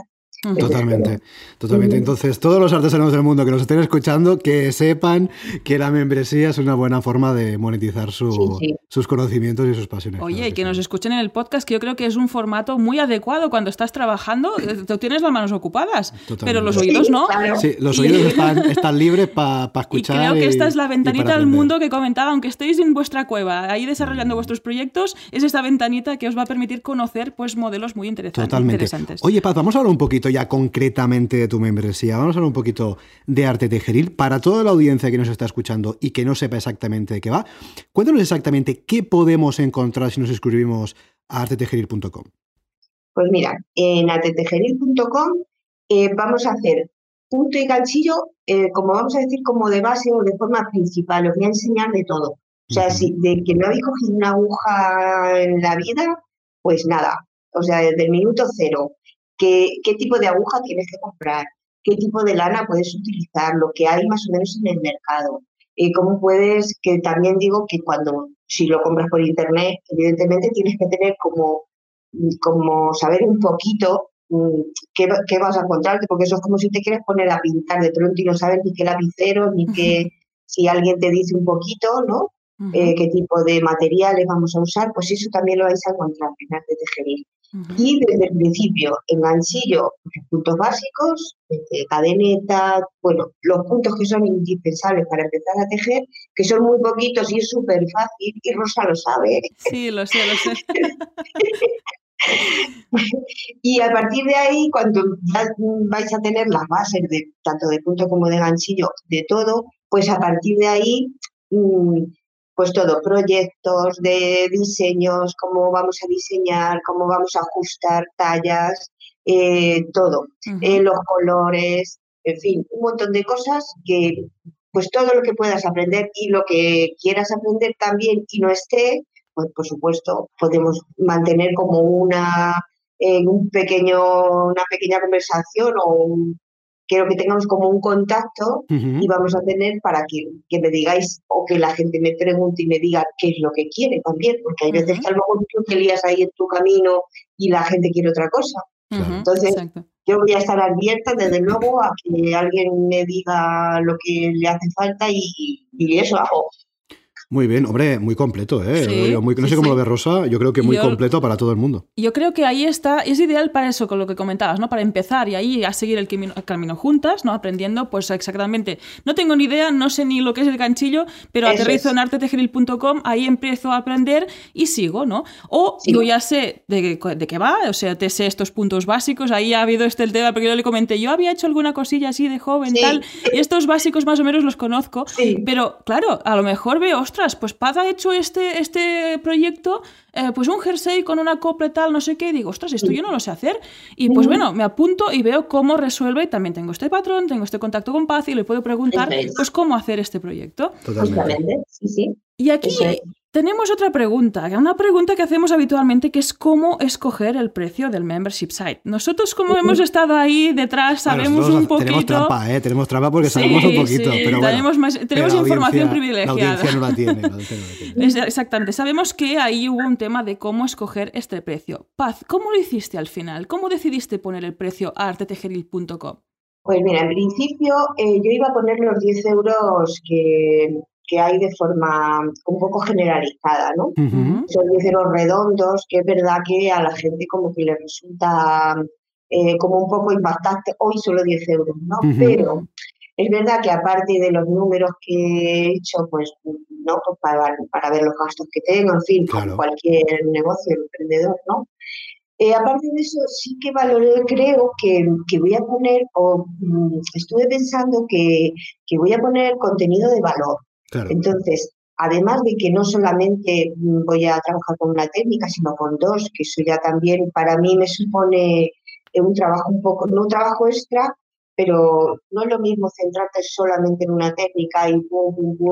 Totalmente, totalmente. Entonces, todos los artesanos del mundo que nos estén escuchando, que sepan que la membresía es una buena forma de monetizar sus conocimientos y sus pasiones. Oye, y que nos escuchen en el podcast, que yo creo que es un formato muy adecuado cuando estás trabajando. Eh, tú tienes las manos ocupadas, pero los oídos no. Sí, los oídos están, libres para escuchar. Y creo que esta es la ventanita al mundo que comentaba, aunque estéis en vuestra cueva, ahí desarrollando mm. vuestros proyectos, es esta ventanita que os va a permitir conocer pues modelos muy interesantes. Totalmente. Oye, Paz, vamos a hablar un poquito ya concretamente de tu membresía. Vamos a hablar un poquito de arte tejeril. Para toda la audiencia que nos está escuchando y que no sepa exactamente de qué va, cuéntanos exactamente qué podemos encontrar si nos escribimos a artetejeril.com. Pues mira, en artetejeril.com eh, vamos a hacer punto y ganchillo, eh, como vamos a decir, como de base o de forma principal. Os voy a enseñar de todo. O sea, si de que no habéis cogido una aguja en la vida, pues nada. O sea, desde el minuto cero qué, tipo de aguja tienes que comprar, qué tipo de lana puedes utilizar, lo que hay más o menos en el mercado. y cómo puedes, que también digo que cuando, si lo compras por internet, evidentemente tienes que tener como, como saber un poquito mm, qué, qué vas a encontrarte, porque eso es como si te quieres poner a pintar de pronto y no sabes ni qué lapicero, ni qué, si alguien te dice un poquito, ¿no? Eh, qué tipo de materiales vamos a usar, pues eso también lo vais a encontrar en Arte Y desde el principio, en ganchillo, puntos básicos, cadeneta, bueno, los puntos que son indispensables para empezar a tejer, que son muy poquitos y es súper fácil, y Rosa lo sabe. Sí, lo sé, lo sé. y a partir de ahí, cuando vais a tener las bases de tanto de punto como de ganchillo, de todo, pues a partir de ahí mm, pues todo, proyectos de diseños, cómo vamos a diseñar, cómo vamos a ajustar tallas, eh, todo, eh, los colores, en fin, un montón de cosas que, pues todo lo que puedas aprender y lo que quieras aprender también y no esté, pues por supuesto podemos mantener como una, en un pequeño, una pequeña conversación o un, quiero que tengamos como un contacto y vamos a tener para que, que, me digáis o que la gente me pregunte y me diga qué es lo que quiere también, porque hay veces que a lo mejor tú te lías ahí en tu camino y la gente quiere otra cosa. Entonces, yo voy a estar abierta desde luego a que alguien me diga lo que le hace falta y, y eso hago. Muy bien, hombre, muy completo, ¿eh? no sé cómo lo ve Rosa, yo creo que muy completo para todo el mundo. Yo creo que ahí está, es ideal para eso, con lo que comentabas, ¿no? Para empezar y ahí a seguir el camino, juntas, ¿no? Aprendiendo, pues exactamente. No tengo ni idea, no sé ni lo que es el ganchillo, pero aterrizo en artetejeril.com, ahí empiezo a aprender y sigo, ¿no? O yo ya sé de, de, qué va, o sea, te sé estos puntos básicos, ahí ha habido este el tema, porque yo le comenté, yo había hecho alguna cosilla así de joven, tal, y estos básicos más o menos los conozco, pero claro, a lo mejor veo, pues Paz ha hecho este, este proyecto, eh, pues un jersey con una copla tal, no sé qué, y digo, ostras, esto yo no lo sé hacer. Y pues bueno, me apunto y veo cómo resuelve, también tengo este patrón, tengo este contacto con Paz y le puedo preguntar, pues, cómo hacer este proyecto. Totalmente. Sí, sí. Y aquí tenemos otra pregunta, una pregunta que hacemos habitualmente, que es cómo escoger el precio del membership site. Nosotros, como hemos estado ahí detrás, sabemos un poquito... Tenemos trampa, ¿eh? Tenemos trampa porque sabemos un poquito, pero Tenemos, información privilegiada. La no la tiene. Exactamente. Sabemos que ahí hubo un tema de cómo escoger este precio. Paz, ¿cómo lo hiciste al final? ¿Cómo decidiste poner el precio a artetejeril.com? Pues mira, en principio eh, yo iba a poner los 10 euros que, que hay de forma un poco generalizada, ¿no? Son 10 euros redondos, que es verdad que a la gente como que le resulta eh, como un poco impactante, hoy solo 10 euros, ¿no? Pero es verdad que aparte de los números que he hecho, pues, ¿no? Pues para, para ver los gastos que tengo, en fin, como cualquier negocio, emprendedor, ¿no? Eh, aparte de eso, sí que valoré, creo que, que voy a poner, o mm, estuve pensando que, que, voy a poner contenido de valor. Entonces, además de que no solamente voy a trabajar con una técnica, sino con dos, que eso ya también para mí me supone un trabajo un poco, no un trabajo extra, pero no es lo mismo centrarte solamente en una técnica y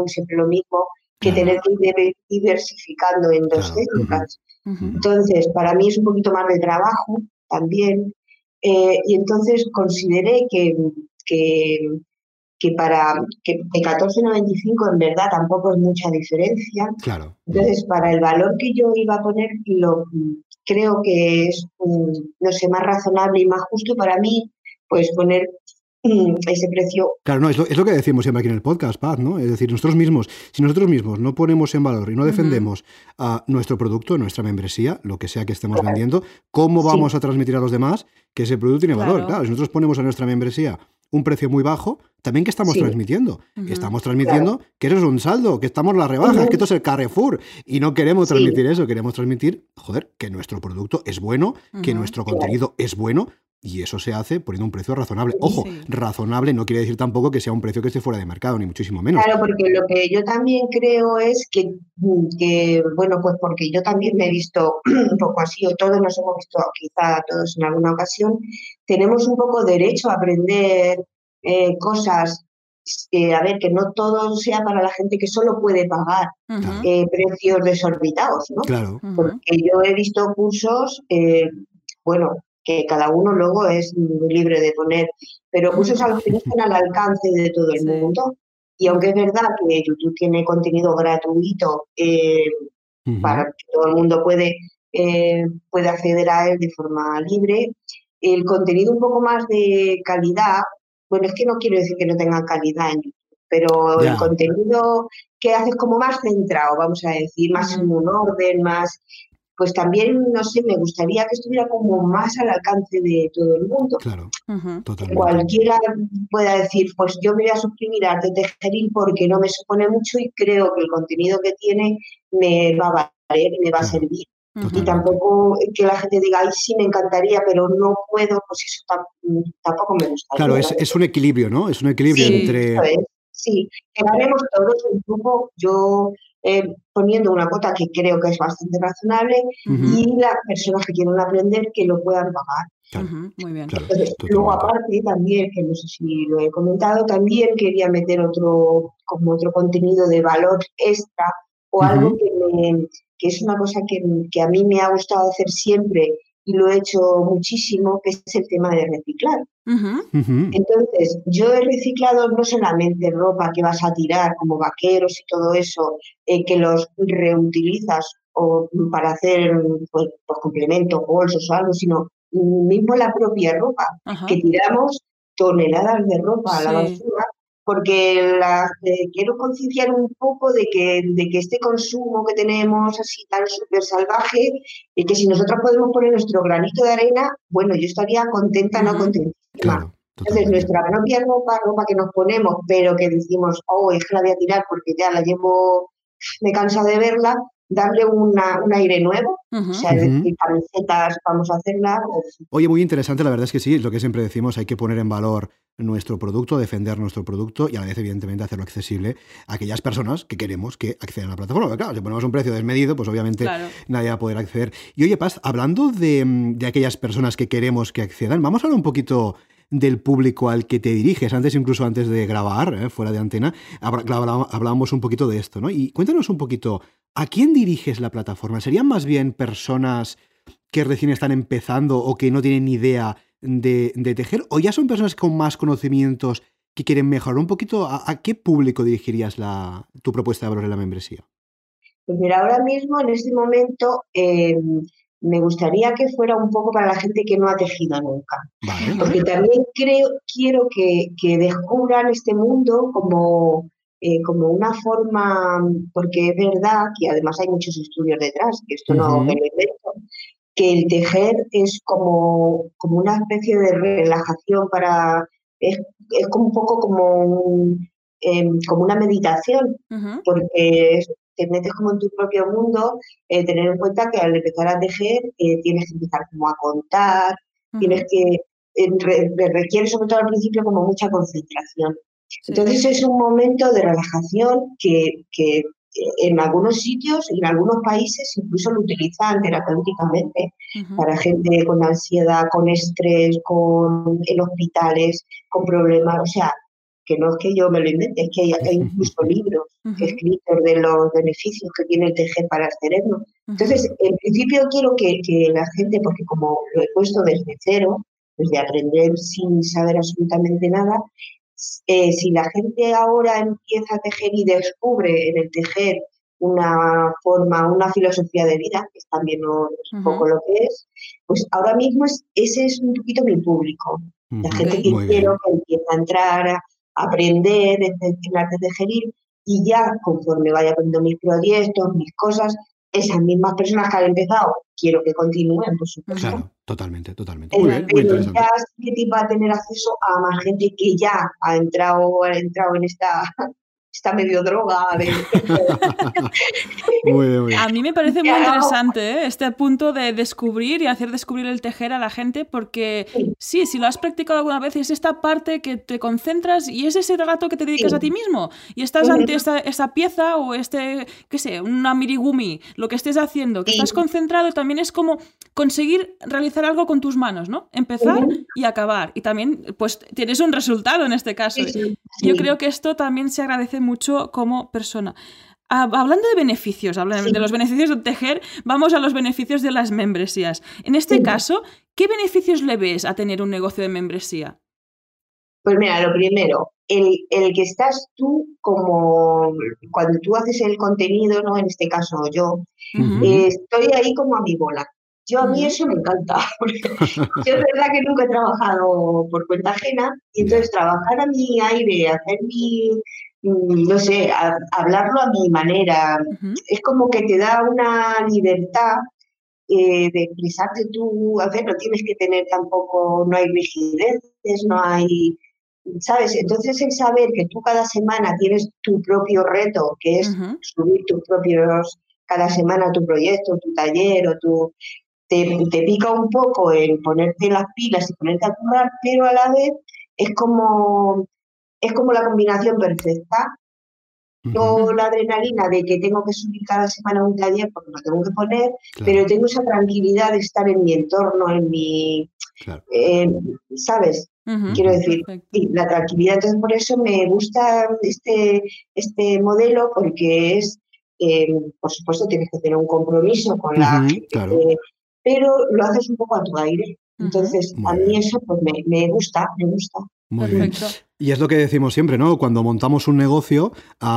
siempre lo mismo, que tener que ir diversificando en dos técnicas. Entonces, para mí es un poquito más de trabajo también. Eh, y entonces consideré que, que que para que de 14,95 en verdad tampoco es mucha diferencia. Claro. Entonces, para el valor que yo iba a poner, lo, creo que es, no sé, más razonable y más justo para mí, pues poner mm, ese precio. Claro, no, es lo, es lo, que decimos siempre aquí en el podcast, Paz, ¿no? Es decir, nosotros mismos, si nosotros mismos no ponemos en valor y no defendemos a nuestro producto, nuestra membresía, lo que sea que estemos vendiendo, ¿cómo vamos a transmitir a los demás que ese producto tiene valor? Claro, si nosotros ponemos a nuestra membresía un precio muy bajo, también que estamos transmitiendo. Estamos transmitiendo que eso es un saldo, que estamos las rebajas, que esto es el Carrefour. Y no queremos transmitir eso, queremos transmitir, joder, que nuestro producto es bueno, que nuestro contenido es bueno. Y eso se hace poniendo un precio razonable. Ojo, razonable no quiere decir tampoco que sea un precio que esté fuera de mercado, ni muchísimo menos. Claro, porque lo que yo también creo es que, que bueno, pues porque yo también me he visto un poco así, o todos nos hemos visto quizá todos en alguna ocasión, tenemos un poco derecho a aprender eh, cosas, eh, a ver, que no todo sea para la gente que solo puede pagar eh, precios desorbitados, ¿no? Claro. Porque yo he visto cursos, bueno, que cada uno luego es libre de poner, pero cursos a los que no están al alcance de todo el mundo. Y aunque es verdad que YouTube tiene contenido gratuito para que todo el mundo puede, puede acceder a él de forma libre, el contenido un poco más de calidad, bueno, es que no quiero decir que no tengan calidad en YouTube, pero el contenido que haces como más centrado, vamos a decir, más en un orden, más pues también, no sé, me gustaría que estuviera como más al alcance de todo el mundo. Claro, totalmente. Cualquiera pueda decir, pues yo me voy a suscribir a Arte Tejeril porque no me supone mucho y creo que el contenido que tiene me va a valer y me va a servir. Y tampoco que la gente diga, ay, sí, me encantaría, pero no puedo, pues eso tampoco me gusta. Claro, es, un equilibrio, ¿no? Es un equilibrio entre... Sí, quedaremos todos un grupo, yo eh, poniendo una cuota que creo que es bastante razonable y las personas que quieren aprender que lo puedan pagar. muy bien. luego aparte también, que no sé si lo he comentado, también quería meter otro, como otro contenido de valor extra o algo que me, que es una cosa que, a mí me ha gustado hacer siempre y lo he hecho muchísimo, que es el tema de reciclar. Entonces, yo he reciclado no solamente ropa que vas a tirar, como vaqueros y todo eso, eh, que los reutilizas o para hacer pues, pues, complementos, bolsos o algo, sino mismo la propia ropa, que tiramos toneladas de ropa a la basura porque la, eh, quiero concienciar un poco de que, de que este consumo que tenemos así tan súper salvaje, y que si nosotros podemos poner nuestro granito de arena, bueno, yo estaría contenta, no contentísima. Entonces, nuestra propia ropa, ropa que nos ponemos, pero que decimos, oh, es que la voy a tirar porque ya la llevo, me cansa de verla, darle una, un aire nuevo. O sea, decir, camisetas, vamos a hacerla. Oye, muy interesante, la verdad es que sí, lo que siempre decimos, hay que poner en valor nuestro producto, defender nuestro producto y a la vez, evidentemente, hacerlo accesible a aquellas personas que queremos que accedan a la plataforma. Porque, claro, si ponemos un precio desmedido, pues obviamente nadie va a poder acceder. Y oye, Paz, hablando de, de aquellas personas que queremos que accedan, vamos a hablar un poquito del público al que te diriges. Antes, incluso antes de grabar, ¿eh? fuera de antena, hablábamos un poquito de esto, ¿no? Y cuéntanos un poquito, ¿a quién diriges la plataforma? ¿Serían más bien personas que recién están empezando o que no tienen ni idea de, tejer? ¿O ya son personas con más conocimientos que quieren mejorar un poquito? ¿A, qué público dirigirías la, tu propuesta de valor en la membresía? Pues mira, ahora mismo, en este momento, em, me gustaría que fuera un poco para la gente que no ha tejido nunca. Porque también creo, quiero que, descubran este mundo como, eh, como una forma, porque es verdad que además hay muchos estudios detrás, que esto no me lo invento, que el tejer es como, como una especie de relajación para, es, como un poco como, em, como una meditación, porque te metes como en tu propio mundo, eh, tener en cuenta que al empezar a tejer eh, tienes que empezar como a contar, tienes que, eh, requiere sobre todo al principio como mucha concentración. Entonces es un momento de relajación que, que en algunos sitios, en algunos países incluso lo utilizan terapéuticamente para gente con ansiedad, con estrés, con en hospitales, con problemas, o sea, que no es que yo me lo invente, es que hay, incluso libros escritos de los beneficios que tiene el tejer para el cerebro. Entonces, en principio quiero que, la gente, porque como lo he puesto desde cero, desde aprender sin saber absolutamente nada, eh, si la gente ahora empieza a tejer y descubre en el tejer una forma, una filosofía de vida, que también un poco lo que es, pues ahora mismo es, ese es un poquito mi público. La gente que quiero que empieza a entrar, aprender en el arte de gerir y ya conforme vaya aprendiendo mis proyectos, mis cosas, esas mismas personas que han empezado, quiero que continúen, por supuesto. Claro, totalmente, totalmente. Muy bien, muy ya va a tener acceso a más gente que ya ha entrado, ha entrado en esta está medio droga. A mí me parece muy interesante ¿eh? este punto de descubrir y hacer descubrir el tejer a la gente porque sí. si lo has practicado alguna vez es esta parte que te concentras y es ese rato que te dedicas a ti mismo y estás ante esta, pieza o este, qué sé, una mirigumi, lo que estés haciendo, que estás concentrado también es como conseguir realizar algo con tus manos, ¿no? Empezar y acabar. Y también, pues, tienes un resultado en este caso. Yo creo que esto también se agradece mucho como persona. Hablando de beneficios, hablando de los beneficios de tejer, vamos a los beneficios de las membresías. En este caso, ¿qué beneficios le ves a tener un negocio de membresía? Pues mira, lo primero, el, el, que estás tú como cuando tú haces el contenido, ¿no? En este caso yo, eh, estoy ahí como a mi bola. Yo a mí eso me encanta, porque yo es verdad que nunca he trabajado por cuenta ajena, y entonces trabajar a mi aire, hacer mi, mm, no sé, hablarlo a mi manera, es como que te da una libertad eh, de expresarte tú, hacer, no tienes que tener tampoco, no hay rigideces, no hay, ¿sabes? Entonces el saber que tú cada semana tienes tu propio reto, que es subir tus propios, cada semana tu proyecto, tu taller o tu... Te, te pica un poco el ponerte las pilas y ponerte a currar, pero a la vez es como, es como la combinación perfecta. No la adrenalina de que tengo que subir cada semana un taller porque lo tengo que poner, pero tengo esa tranquilidad de estar en mi entorno, en mi... ¿Sabes? Quiero decir, la tranquilidad. Entonces, por eso me gusta este, este modelo porque es, eh, por supuesto, tienes que tener un compromiso con la pero lo haces un poco a tu aire. Entonces, a mí eso pues me, me gusta, me gusta. Perfecto. Y es lo que decimos siempre, ¿no? Cuando montamos un negocio,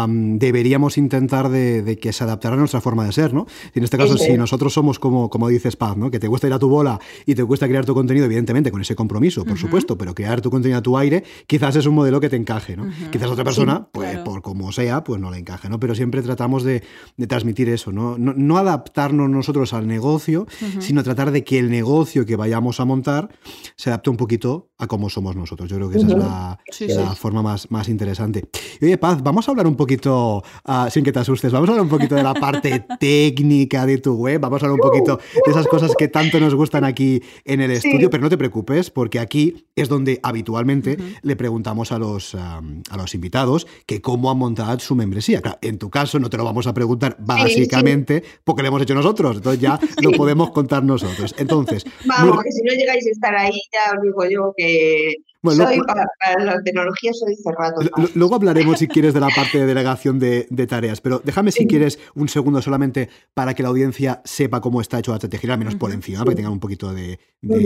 deberíamos intentar de, que se adaptara a nuestra forma de ser, ¿no? en este caso, si nosotros somos como, como dices Paz, ¿no? Que te gusta ir a tu bola y te gusta crear tu contenido, evidentemente, con ese compromiso, por supuesto, pero crear tu contenido a tu aire, quizás es un modelo que te encaje, ¿no? Quizás otra persona, pues por como sea, pues no le encaje, ¿no? Pero siempre tratamos de, transmitir eso, ¿no? ¿no? adaptarnos nosotros al negocio, sino tratar de que el negocio que vayamos a montar se adapte un poquito a cómo somos nosotros. Yo creo que esa es la, la forma más, más interesante. oye, Paz, vamos a hablar un poquito, ah, sin que te asustes, vamos a hablar un poquito de la parte técnica de tu web, vamos a hablar un poquito de esas cosas que tanto nos gustan aquí en el estudio, pero no te preocupes, porque aquí es donde habitualmente le preguntamos a los, a los invitados que cómo han montado su membresía. en tu caso no te lo vamos a preguntar básicamente porque lo hemos hecho nosotros, entonces ya lo podemos contar nosotros. Entonces, vamos, que si no llegáis a estar ahí, ya os digo yo que soy, para, la tecnología soy cerrado. Luego hablaremos, si quieres, de la parte de delegación de, tareas, pero déjame, si quieres, un segundo solamente para que la audiencia sepa cómo está hecho HTG, al menos por encima, para que tengan un poquito de,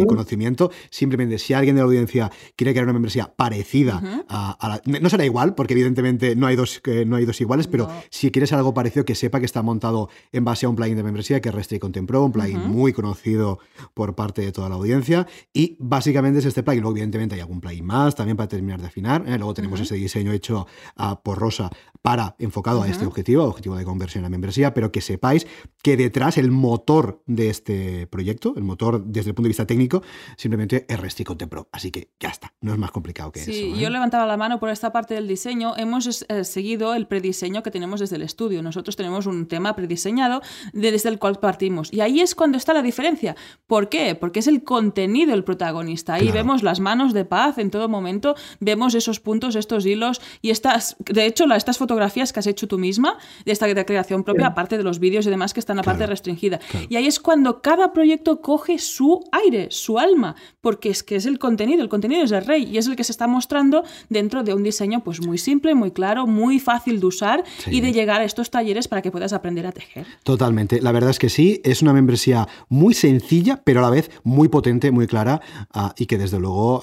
conocimiento. Simplemente, si alguien de la audiencia quiere crear una membresía parecida a, la... No será igual, porque evidentemente no hay dos, no hay dos iguales, pero si quieres algo parecido, que sepa que está montado en base a un plugin de membresía, que es Restrict Content Pro, un plugin muy conocido por parte de toda la audiencia, y básicamente es este plugin. Luego, evidentemente, hay algún plugin y más, también para terminar de afinar. ¿eh? Luego tenemos ese diseño hecho ah, por Rosa para enfocado a este objetivo, objetivo de conversión a membresía, pero que sepáis que detrás el motor de este proyecto, el motor desde el punto de vista técnico, simplemente es Restrict Pro. Así que ya está, no es más complicado que eso. Sí, yo ¿eh? levantaba la mano por esta parte del diseño. Hemos eh, seguido el prediseño que tenemos desde el estudio. Nosotros tenemos un tema prediseñado desde el cual partimos. Y ahí es cuando está la diferencia. ¿Por qué? Porque es el contenido el protagonista. Ahí vemos las manos de paz en todo momento, vemos esos puntos, estos hilos y estas, de hecho, estas fotografías que has hecho tú misma, de esta creación propia, aparte de los vídeos y demás que están a parte restringida. Y ahí es cuando cada proyecto coge su aire, su alma, porque es que es el contenido, el contenido es el rey y es el que se está mostrando dentro de un diseño pues muy simple, muy claro, muy fácil de usar y de llegar a estos talleres para que puedas aprender a tejer. Totalmente, la verdad es que sí, es una membresía muy sencilla, pero a la vez muy potente, muy clara ah, y que desde luego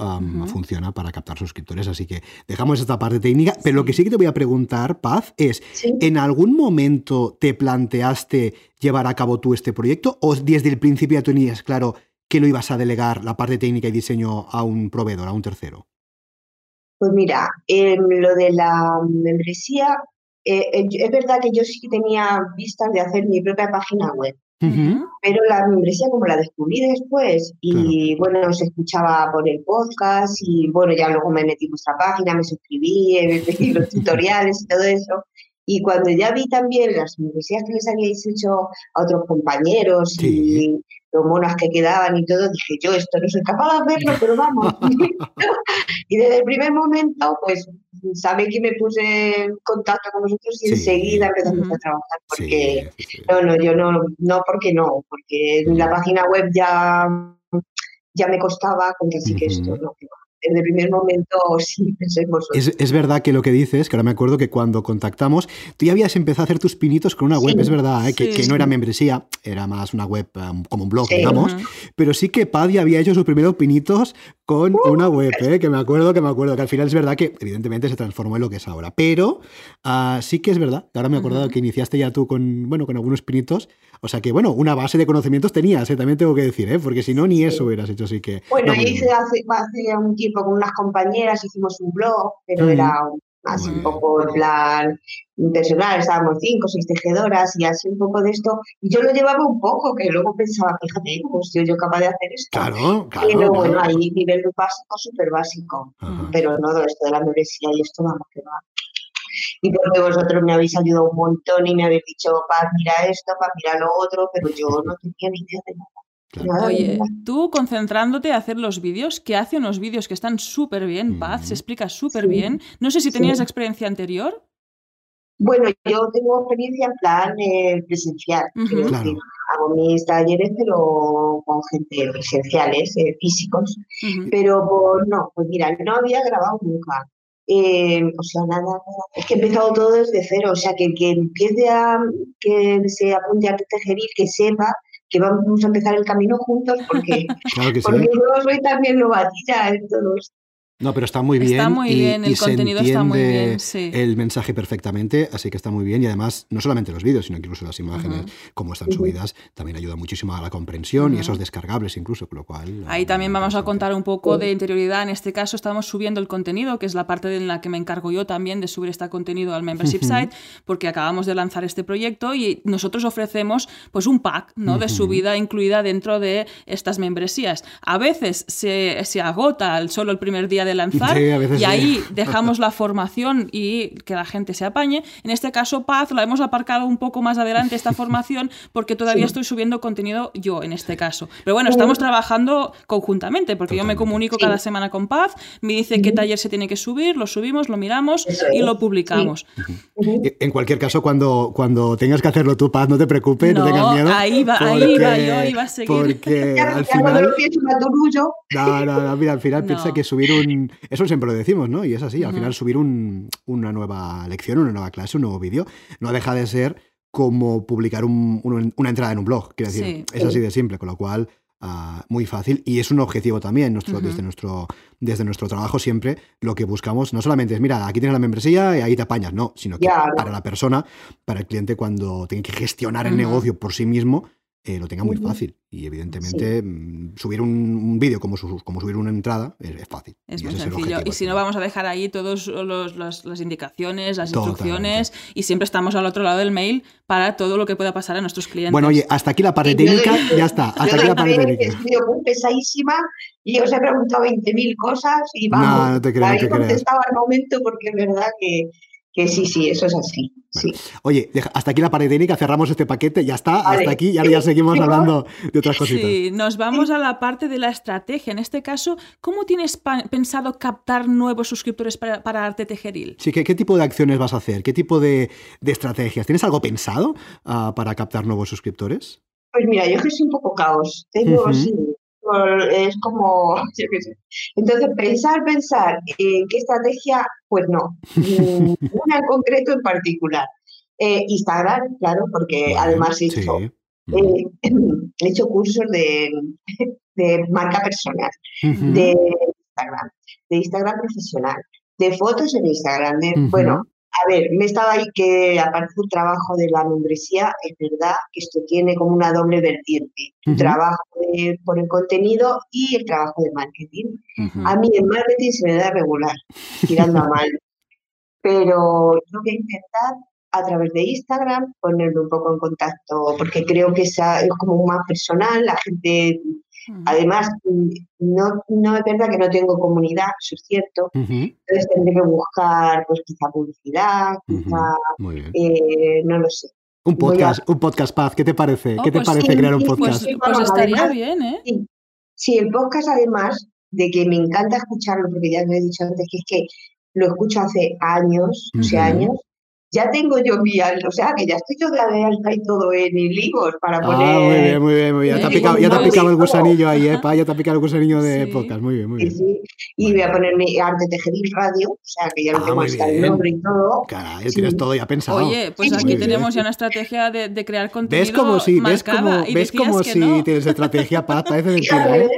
funciona para captar suscriptores. Así que dejamos esta parte técnica. Pero lo que sí que te voy a preguntar, Paz, es, ¿en algún momento te planteaste llevar a cabo tú este proyecto o desde el principio ya tenías claro que lo ibas a delegar la parte técnica y diseño a un proveedor, a un tercero? Pues mira, lo de la membresía, eh, eh, es verdad que yo sí que tenía vistas de hacer mi propia página web. Pero la membresía como la descubrí después y bueno, se escuchaba por el podcast y bueno, ya luego me metí en vuestra página, me suscribí, me los tutoriales y todo eso. Y cuando ya vi también las membresías que les habíais hecho a otros compañeros y lo monas que quedaban y todo, dije yo esto no soy capaz de hacerlo, pero vamos. y desde el primer momento, pues sabe que me puse en contacto con vosotros y enseguida empezamos a trabajar. Porque, no, no, yo no, no, porque no, porque la página web ya, ya me costaba, con que sí que esto no, desde el primer momento sí pensé Es, es, verdad que lo que dices, que ahora me acuerdo que cuando contactamos, tú ya habías empezado a hacer tus pinitos con una web, es verdad, ¿eh? que, no era membresía, era más una web um, como un blog, digamos, pero sí que Paddy había hecho sus primeros pinitos con uh. una web, ¿eh? que me acuerdo, que me acuerdo, que al final es verdad que evidentemente se transformó en lo que es ahora, pero uh, sí que es verdad, ahora me he acordado que iniciaste ya tú con, bueno, con algunos pinitos, o sea que, bueno, una base de conocimientos tenías, ¿eh? también tengo que decir, ¿eh? porque si no, ni eso hubieras hecho, así que... Bueno, hice hace, hace un tiempo con unas compañeras, hicimos un blog, pero era así un poco en plan personal, estábamos cinco, seis tejedoras y así un poco de esto. Y yo lo llevaba un poco, que luego pensaba, fíjate, ¿cómo estoy yo capaz de hacer esto? Claro, claro. Pero bueno, ahí nivel básico, súper básico. Pero no, esto de la membresía y esto vamos que va. Y porque vosotros me habéis ayudado un montón y me habéis dicho, Paz, mira esto, Paz, mira lo otro, pero yo no tenía ni idea de nada. Oye, tú concentrándote a hacer los vídeos, que hace unos vídeos que están súper bien, Paz, se explica súper bien. No sé si tenías experiencia anterior. Bueno, yo tengo experiencia en plan eh, presencial. hago mis talleres, pero con gente presenciales, eh, físicos. Pero no, pues mira, no había grabado nunca. Eh, o sea, nada, Es que he empezado todo desde cero. O sea, que que empiece a, que se apunte a tejerir, que sepa que vamos a empezar el camino juntos, porque, porque yo soy también novatilla en todo esto. No, pero está muy bien. Está muy bien, el contenido está muy bien. Sí. El mensaje perfectamente, así que está muy bien. Y además, no solamente los vídeos, sino incluso las imágenes, como están subidas, también ayuda muchísimo a la comprensión y esos descargables incluso, con lo cual. Ahí también vamos a contar un poco de interioridad. En este caso, estamos subiendo el contenido, que es la parte en la que me encargo yo también de subir este contenido al membership site, porque acabamos de lanzar este proyecto y nosotros ofrecemos pues un pack ¿no? de subida incluida dentro de estas membresías. A veces se, se agota solo el primer día de lanzar y ahí dejamos la formación y que la gente se apañe. En este caso, Paz, la hemos aparcado un poco más adelante esta formación porque todavía estoy subiendo contenido yo en este caso. Pero bueno, estamos trabajando conjuntamente porque yo me comunico cada semana con Paz, me dice qué taller se tiene que subir, lo subimos, lo miramos y lo publicamos. En cualquier caso, cuando, cuando tengas que hacerlo tú, Paz, no te preocupes, no, tengas miedo. Ahí va, ahí va, yo iba a seguir. Porque al final... No, no, no, mira, al final piensa que subir un, eso siempre lo decimos, ¿no? Y es así, al final subir una nueva lección, una nueva clase, un nuevo vídeo, no deja de ser como publicar una entrada en un blog, quiero decir, es así de simple, con lo cual ah, muy fácil y es un objetivo también nuestro, desde, nuestro, desde nuestro trabajo siempre lo que buscamos no solamente es mira aquí tienes la membresía y ahí te apañas no sino que para la persona para el cliente cuando tiene que gestionar el negocio por sí mismo eh, lo tenga muy fácil. Y evidentemente mm, subir un, vídeo como, como subir una entrada es, fácil. Es muy sencillo. Y si no, vamos a dejar ahí todas las indicaciones, las instrucciones y siempre estamos al otro lado del mail para todo lo que pueda pasar a nuestros clientes. Bueno, oye, hasta aquí la parte técnica, ya está. Hasta aquí la parte técnica. Es muy pesadísima y os he preguntado 20.000 cosas y vamos, no, no te creo, ahí contestaba al momento porque es verdad que que sí, sí, eso es así. Oye, hasta aquí la pared técnica, cerramos este paquete, ya está, hasta aquí y ahora ya seguimos hablando de otras cositas. Sí, nos vamos a la parte de la estrategia. En este caso, ¿cómo tienes pensado captar nuevos suscriptores para, para Arte Tejeril? Sí, ¿qué, ¿qué, tipo de acciones vas a hacer? ¿Qué tipo de, estrategias? ¿Tienes algo pensado ah, para captar nuevos suscriptores? Pues mira, yo que soy un poco caos. Tengo, es como, Entonces, pensar, pensar en qué estrategia, pues no, una en concreto en particular. Eh, Instagram, claro, porque además he hecho, eh, he hecho cursos de, de marca personal, de Instagram, de Instagram profesional, de fotos en Instagram, de, bueno, a ver, me estaba ahí que aparte del trabajo de la membresía, es verdad que esto tiene como una doble vertiente. Trabajo por el contenido y el trabajo de marketing. A mí el marketing se me da regular, tirando a mal. Pero yo voy a intentar a través de Instagram ponerme un poco en contacto, porque creo que es como más personal, la gente Además, no, no es verdad que no tengo comunidad, eso es cierto. Entonces tendré que buscar, pues quizá publicidad, quizá, eh, no lo sé. Un podcast, un podcast, Paz, ¿qué te parece? Oh, ¿Qué te pues parece crear un pues podcast? Pues, estaría bien, ¿eh? Sí. el podcast además de que me encanta escucharlo, porque ya lo he dicho antes, que es que lo escucho hace años, o sea, años, ya tengo yo mi alta, o sea, que ya estoy yo de alta y todo en el Libos para poner... Ah, muy bien, muy bien, muy bien. Ya te ha picado, ya te ha picado el gusanillo ahí, ¿eh? Ya te ha picado el gusanillo de épocas, muy bien, muy bien. Sí, Y voy a poner mi Arte Tejeril Radio, o sea, que ya lo ah, tengo hasta el nombre y todo. Claro, ya tienes todo ya pensado. Oye, pues aquí tenemos ya una estrategia de, de, crear contenido ¿Ves como si, ves como, ves como si tienes estrategia, Paz? Parece mentira, ¿eh?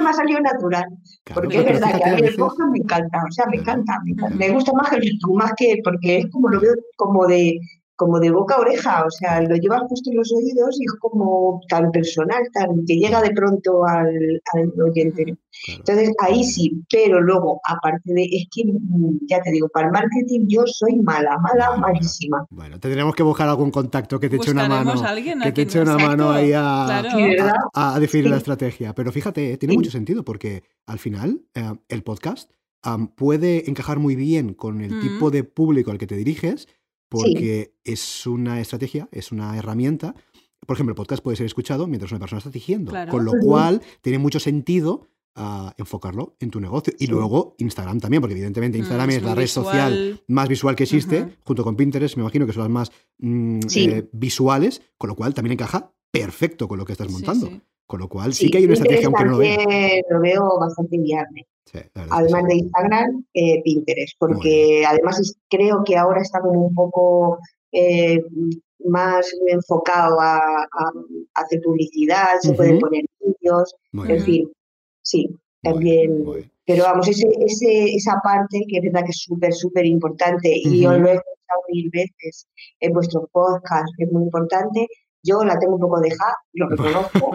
Me ha salido natural. porque es verdad que a mí el podcast me encanta, o sea, me encanta, me, gusta más que el YouTube, más que porque es como lo veo como de, como de boca a oreja, o sea, lo llevas puesto en los oídos y es como tan personal, tan que llega de pronto al, oyente. Entonces, ahí sí, pero luego, aparte de, es que, mm, ya te digo, para el marketing yo soy mala, mala, malísima. Bueno, tendremos que buscar algún contacto que te eche una mano, que te eche una mano ahí a, a, definir la estrategia. Pero fíjate, tiene mucho sentido porque al final eh, el podcast puede encajar muy bien con el tipo de público al que te diriges porque es una estrategia, es una herramienta. Por ejemplo, el podcast puede ser escuchado mientras una persona está tejiendo, con lo cual tiene mucho sentido ah, enfocarlo en tu negocio. Y luego Instagram también, porque evidentemente mm, Instagram es, la red social más visual que existe, junto con Pinterest, me imagino que son las más mm, eh, visuales, con lo cual también encaja perfecto con lo que estás montando. Con lo cual sí, que hay una estrategia, aunque no lo veo. Lo veo bastante viable además de Instagram, eh, Pinterest, porque además creo que ahora está como un poco eh, más enfocado a, hacer publicidad, se pueden poner vídeos, en fin, sí, también. Pero vamos, ese, esa parte que es verdad que es súper, súper importante y yo lo he escuchado mil veces en vuestro podcast, que es muy importante, yo la tengo un poco dejada, lo reconozco.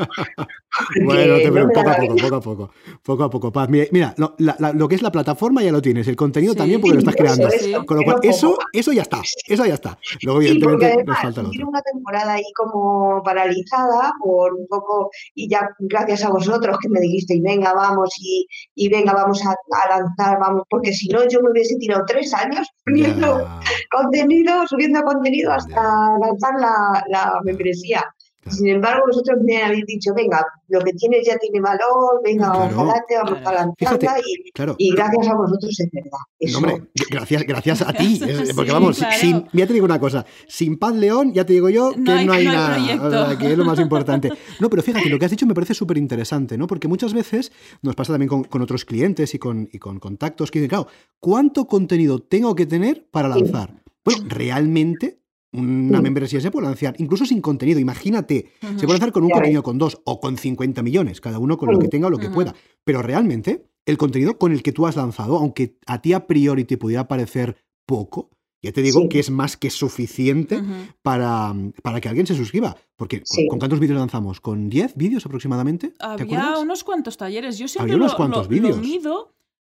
bueno, te veo poco a poco, poco a poco, poco a poco. Paz, mira, lo, que es la plataforma ya lo tienes, el contenido también porque lo estás creando. Con lo cual, eso, eso ya está, eso ya está. Luego, evidentemente, además, nos falta lo otro. una temporada ahí como paralizada por un poco, y ya gracias a vosotros que me dijisteis, venga, vamos, y, y venga, vamos a, lanzar, vamos, porque si no, yo me hubiese tirado tres años subiendo contenido, subiendo contenido hasta lanzar la, la sin embargo, vosotros me habéis dicho, venga, lo que tienes ya tiene valor, venga, vamos adelante, vamos a lanzarla y, y, gracias a vosotros es verdad. hombre, gracias, gracias a ti, porque vamos, sin, ya te digo una cosa, sin Paz León, ya te digo yo que no hay, nada, que es lo más importante. No, pero fíjate, lo que has dicho me parece súper interesante, ¿no? Porque muchas veces nos pasa también con, con otros clientes y con, y con contactos que dicen, claro, ¿cuánto contenido tengo que tener para lanzar? Bueno, realmente una membresía se puede lanzar incluso sin contenido. Imagínate, se puede lanzar con un contenido con dos o con 50 millones, cada uno con lo que tenga o lo que pueda. Pero realmente, el contenido con el que tú has lanzado, aunque a ti a priori te pudiera parecer poco, ya te digo que es más que suficiente para, para, que alguien se suscriba. Porque ¿con, cuántos vídeos lanzamos? ¿Con 10 vídeos aproximadamente? Había unos cuantos talleres. Yo siempre Había unos cuantos vídeos.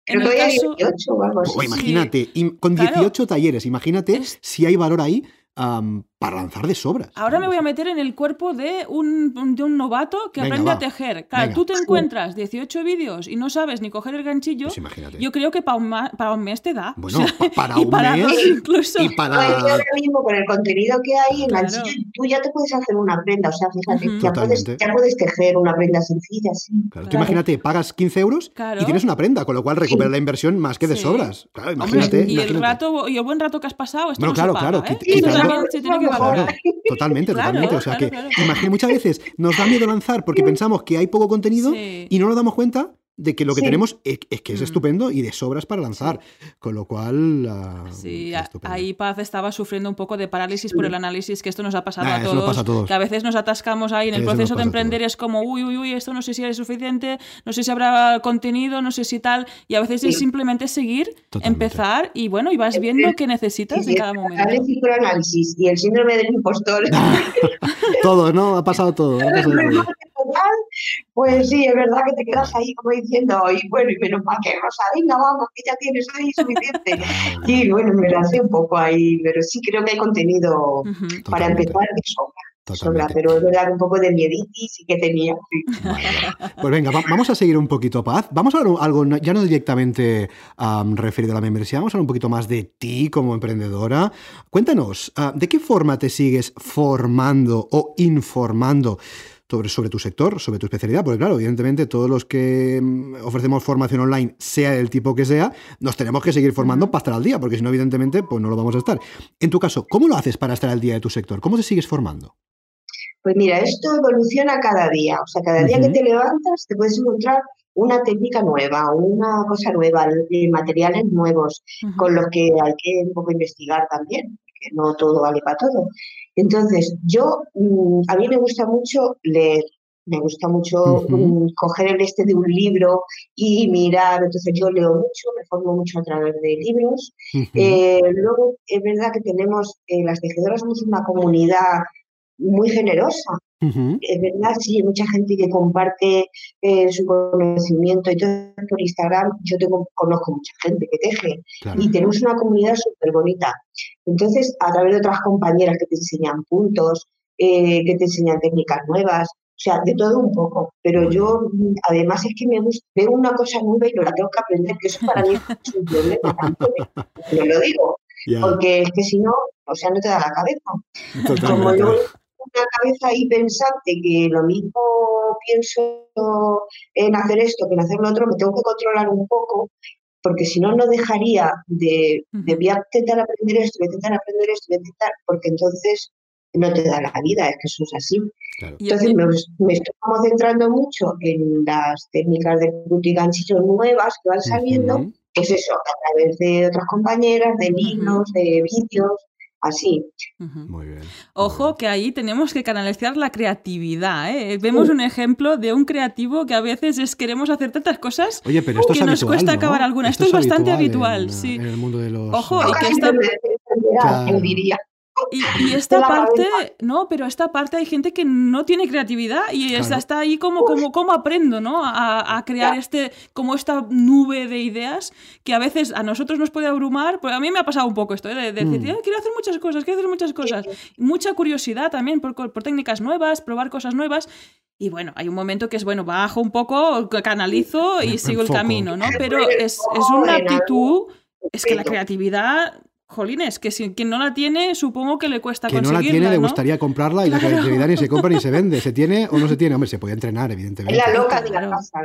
en el caso... 18, o imagínate, con 18 talleres, imagínate si hay valor ahí Um, para lanzar de sobras. Ahora me voy a meter en el cuerpo de un, de un novato que aprende a tejer. Claro, tú te encuentras 18 vídeos y no sabes ni coger el ganchillo. Pues yo creo que para un, para un mes te da. Bueno, para un mes. incluso. Y para... Pues ahora mismo, con el contenido que hay en ganchillo, tú ya te puedes hacer una prenda. O sea, fíjate, ya, puedes, ya, puedes, tejer una prenda sencilla. Sí. Claro, Tú imagínate, pagas 15 euros y tienes una prenda, con lo cual recuperas la inversión más que de sobras. Claro, imagínate. y, El rato, y el buen rato que has pasado, esto no claro, se paga, claro. ¿eh? se tiene que totalmente, totalmente. O sea que imagínate, muchas veces nos da miedo lanzar porque pensamos que hay poco contenido y no nos damos cuenta de que lo que tenemos es, que es mm. estupendo y de sobras para lanzar. Con lo cual. Uh, sí, ahí Paz estaba sufriendo un poco de parálisis por el análisis, que esto nos ha pasado a, todos, Que a veces nos atascamos ahí en el proceso de emprender, es como, uy, uy, uy, esto no sé si es suficiente, no sé si habrá contenido, no sé si tal. Y a veces es simplemente seguir, empezar y bueno, y vas viendo qué necesitas en cada momento. Análisis por análisis y el síndrome del impostor. todo, ¿no? Ha pasado todo. Ha pasado todo pues sí, es verdad que te quedas ahí como diciendo, y bueno, y menos mal que Rosa, venga, vamos, que ya tienes ahí suficiente. Y bueno, me lancé un poco ahí, pero sí creo que hay contenido para empezar de sobra. pero es verdad un poco de mieditis sí que tenía. Pues venga, vamos a seguir un poquito, Paz. Vamos a hablar algo, ya no directamente referido a la membresía, vamos a hablar un poquito más de ti como emprendedora. Cuéntanos, ah, ¿de qué forma te sigues formando o informando sobre, tu sector, sobre tu especialidad, porque claro, evidentemente todos los que mm, ofrecemos formación online, sea del tipo que sea, nos tenemos que seguir formando para estar al día, porque si no, evidentemente, pues no lo vamos a estar. En tu caso, ¿cómo lo haces para estar al día de tu sector? ¿Cómo te sigues formando? Pues mira, esto evoluciona cada día, o sea, cada día que te levantas te puedes encontrar una técnica nueva, una cosa nueva, materiales nuevos, con los que hay que un poco investigar también, que no todo vale para todo. Entonces, yo, mm, a mí me gusta mucho leer, me gusta mucho mm, coger el este de un libro y mirar, entonces yo leo mucho, me formo mucho a través de libros. Eh, luego es verdad que tenemos, eh, las tejedoras somos una comunidad muy generosa. Es verdad, sí, hay mucha gente que comparte eh, su conocimiento y todo por Instagram. Yo tengo, conozco mucha gente que teje y tenemos una comunidad súper bonita. Entonces, a través de otras compañeras que te enseñan puntos, que te enseñan técnicas nuevas, o sea, de todo un poco. Pero yo, además, es que me gusta, veo una cosa nueva y no la tengo que aprender, que eso para mí es un problema. No lo digo. Porque es que si no, o sea, no te da la cabeza. Como yo una cabeza ahí pensante que lo mismo pienso en hacer esto que en hacer lo otro, me tengo que controlar un poco, porque si no, no dejaría de, de voy a intentar aprender esto, voy a intentar aprender esto, voy a intentar, porque entonces no te da la vida, es que eso es así. Entonces me, estoy concentrando mucho en las técnicas de y ganchillo nuevas que van saliendo, que es eso, a través de otras compañeras, de libros, de vídeos, así. Muy bien. Ojo que ahí tenemos que canalizar la creatividad. ¿eh? Vemos un ejemplo de un creativo que a veces es queremos hacer tantas cosas Oye, pero esto que nos cuesta acabar alguna. Esto, es, bastante habitual, sí. En el mundo de los... Ojo, y que esta... diría. Y, esta parte, no, pero esta parte hay gente que no tiene creatividad y está ahí como, como, como aprendo, ¿no? A, crear este, como esta nube de ideas que a veces a nosotros nos puede abrumar. Pues a mí me ha pasado un poco esto, ¿eh? de, decir, mm. quiero hacer muchas cosas, quiero hacer muchas cosas. Mucha curiosidad también por, por técnicas nuevas, probar cosas nuevas. Y bueno, hay un momento que es, bueno, bajo un poco, canalizo y sigo el camino, ¿no? Pero es, es una actitud, es que la creatividad Jolines, que si quien no la tiene, supongo que le cuesta conseguirla. Que no la tiene, le gustaría comprarla y la creatividad ni se compra ni se vende. ¿Se tiene o no se tiene? Hombre, se puede entrenar, evidentemente. Es la loca de la casa.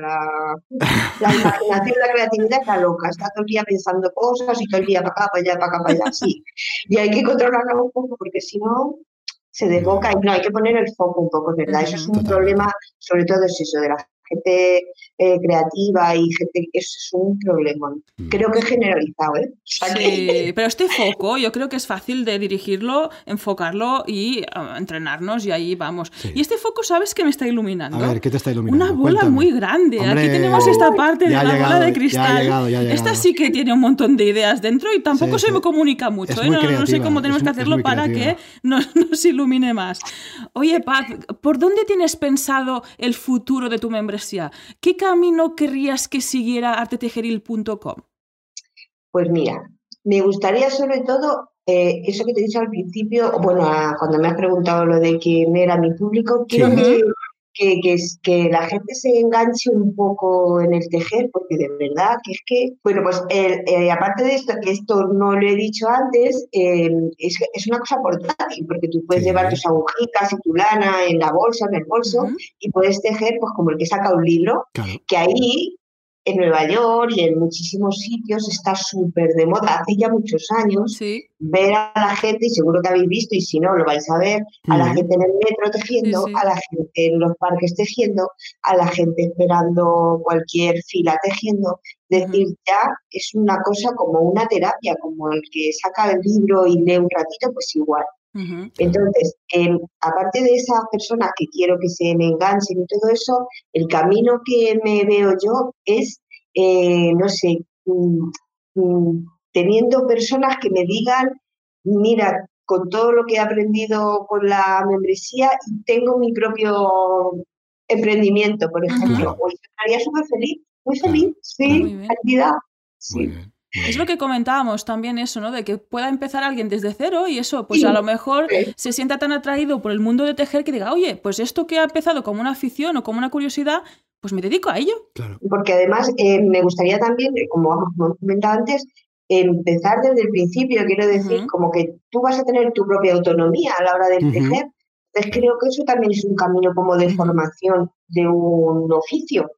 La, imaginación, la creatividad es la loca. Está todo el día pensando cosas y todo el día para acá, para allá, para acá, para allá. Sí. Y hay que controlarla un poco porque si no, se desboca y no, hay que poner el foco un poco, ¿verdad? Eso es un problema, sobre todo es eso, de la gente eh, creativa y gente que eso es un problema. Mm. Creo que es generalizado, ¿eh? sí, pero este foco yo creo que es fácil de dirigirlo, enfocarlo y ah, entrenarnos y ahí vamos. Y este foco, ¿sabes qué me está iluminando? A ver, ¿qué te está iluminando? Una bola muy grande. Aquí tenemos esta parte de la bola de cristal. esta sí que tiene un montón de ideas dentro y tampoco se me comunica mucho. ¿eh? No, sé cómo tenemos que hacerlo para que nos, nos ilumine más. Oye, Paz, ¿por dónde tienes pensado el futuro de tu membresía? ¿Qué camino querrías que siguiera artetejeril.com? Pues mira, me gustaría sobre todo eh, eso que te he dicho al principio, bueno, cuando me has preguntado lo de quién era mi público, quiero que, que, que, la gente se enganche un poco en el tejer, porque de verdad que es que, bueno, pues eh, aparte de esto, que esto no lo he dicho antes, em, es, es, una cosa portátil, porque tú puedes llevar tus agujitas y tu lana en la bolsa, en el bolso, y puedes tejer, pues como el que saca un libro, que ahí en Nueva York y en muchísimos sitios está súper de moda, hace ya muchos años, ver a la gente, y seguro que habéis visto, y si no, lo vais a ver, a la gente en el metro tejiendo, a la gente en los parques tejiendo, a la gente esperando cualquier fila tejiendo. Es decir, ya es una cosa como una terapia, como el que saca el libro y lee un ratito, pues igual. Entonces, aparte de esas personas que quiero que se me enganchen y todo eso, el camino que me veo yo es, eh, no sé, mm, mm, teniendo personas que me digan, mira, con todo lo que he aprendido con la membresía, tengo mi propio emprendimiento, por ejemplo. estaría súper feliz, muy feliz, sí, actividad. Sí. Es lo que comentábamos también eso, ¿no? De que pueda empezar alguien desde cero y eso, pues a lo mejor se sienta tan atraído por el mundo de tejer que diga, oye, pues esto que ha empezado como una afición o como una curiosidad, pues me dedico a ello. Porque además eh, me gustaría también, eh, como hemos comentado antes, empezar desde el principio, quiero decir, como que tú vas a tener tu propia autonomía a la hora de tejer. Entonces creo que eso también es un camino como de formación de un oficio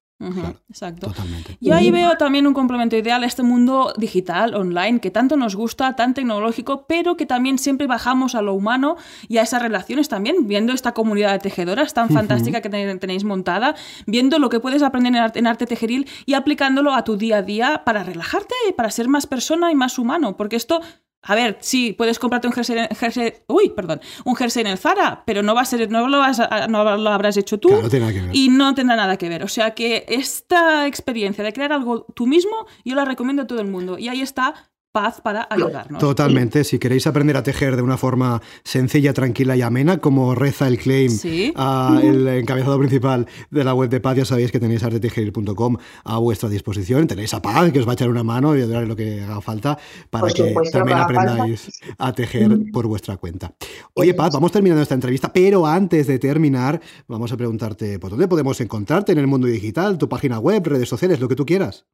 exacto. Yo ahí veo también un complemento ideal a este mundo digital, online, que tanto nos gusta, tan tecnológico, pero que también siempre bajamos a lo humano y a esas relaciones también, viendo esta comunidad de tejedoras tan fantástica que tenéis montada, viendo lo que puedes aprender en arte, en arte tejeril y aplicándolo a tu día a día para relajarte, para ser más persona y más humano, porque esto A ver, sí, puedes comprarte un jersey, jersey, uy, perdón, un jersey en el Zara, pero no va a ser, no lo, vas a- no lo habrás hecho tú Claro, no tiene nada que ver. y no tendrá nada que ver. O sea que esta experiencia de crear algo tú mismo, yo la recomiendo a todo el mundo. Y ahí está Paz para ayudarnos. Totalmente. Si queréis aprender a tejer de una forma sencilla, tranquila y amena, como reza el claim Sí. a el encabezado principal de la web de Paz, ya sabéis que tenéis artetejeril.com a vuestra disposición. Tenéis a Paz, que os va a echar una mano y os daré lo que haga falta para Por que supuesto, también falta. aprendáis a tejer por vuestra cuenta. Oye, Paz, vamos terminando esta entrevista, pero antes de terminar, vamos a preguntarte por dónde podemos encontrarte en el mundo digital, tu página web, redes sociales, lo que tú quieras.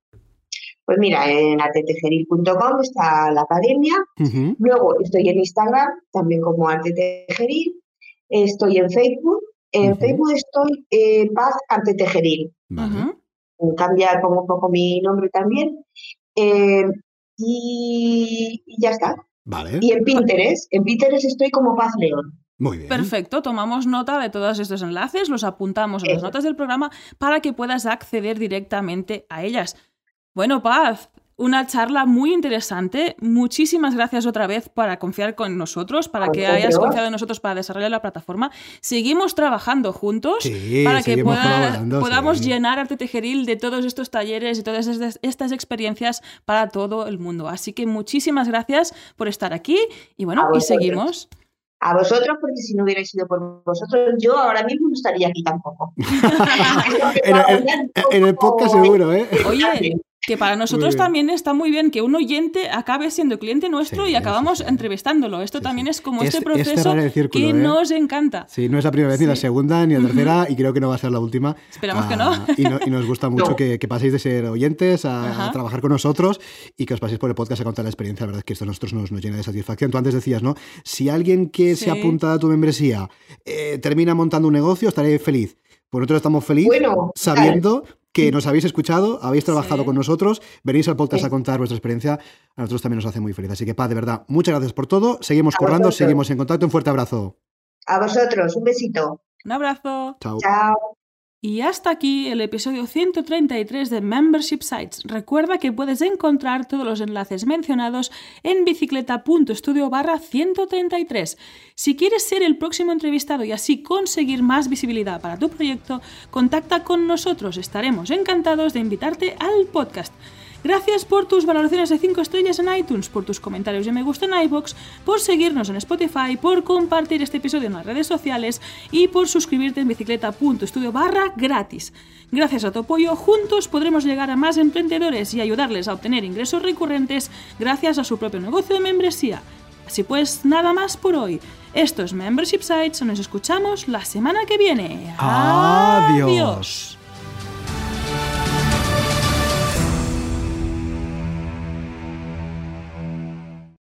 Pues mira, en artetejeril.com está la academia. Luego estoy en Instagram, también como Arte Tejeril. Estoy en Facebook. En. Facebook estoy eh, Paz Arte Tejeril. Vale. Ujú. Cambia como un poco mi nombre también. Eh, y, y ya está. Vale. Y en Pinterest, en Pinterest estoy como Paz León. Muy bien. Perfecto, tomamos nota de todos estos enlaces, los apuntamos en las notas del programa para que puedas acceder directamente a ellas. Bueno, Paz, una charla muy interesante. Muchísimas gracias otra vez para confiar con nosotros, para que hayas confiado en nosotros para desarrollar la plataforma. Seguimos trabajando juntos Sí, para que pueda- podamos sí. llenar Arte Tejeril de todos estos talleres y todas estas, estas experiencias para todo el mundo. Así que muchísimas gracias por estar aquí y bueno, y seguimos. A vosotros, porque si no hubierais sido por vosotros, yo ahora mismo no estaría aquí tampoco. En el- En el podcast seguro, ¿eh? Oye, que para nosotros también está muy bien que un oyente acabe siendo cliente nuestro Sí, y acabamos sí, sí. entrevistándolo. Esto Sí, también sí. es como Es- este es proceso cerrar el círculo, que ¿eh? nos encanta. Sí, no es la primera vez, ni la segunda, ni la tercera, y creo que no va a ser la última. Esperamos que no. Y, no- y nos gusta mucho No. que, que paséis de ser oyentes a, trabajar con nosotros y que os paséis por el podcast a contar la experiencia. La verdad es que esto a nosotros nos, nos llena de satisfacción. Tú antes decías, ¿no? Si alguien que se Sí. apunta a tu membresía eh, termina montando un negocio, estaré feliz. Pues nosotros estamos felices Bueno, sabiendo que nos habéis escuchado, habéis trabajado Sí. con nosotros, venís al podcast Sí. a contar vuestra experiencia, a nosotros también nos hace muy feliz. Así que, Paz, de verdad, muchas gracias por todo. Seguimos A currando, vosotros. seguimos en contacto. Un fuerte abrazo. a vosotros, un besito. Un abrazo. Chao. Chao. Y hasta aquí el episodio 133 de Membership Sites. Recuerda que puedes encontrar todos los enlaces mencionados en bicicleta.studio barra 133. Si quieres ser el próximo entrevistado y así conseguir más visibilidad para tu proyecto, contacta con nosotros. Estaremos encantados de invitarte al podcast. Gracias por tus valoraciones de 5 estrellas en iTunes, por tus comentarios y me gusta en iBox, por seguirnos en Spotify, por compartir este episodio en las redes sociales y por suscribirte en bicicleta.studio barra gratis. Gracias a tu apoyo, juntos podremos llegar a más emprendedores y ayudarles a obtener ingresos recurrentes gracias a su propio negocio de membresía. Así pues, nada más por hoy. Esto es Membership Sites, nos escuchamos la semana que viene. Adiós.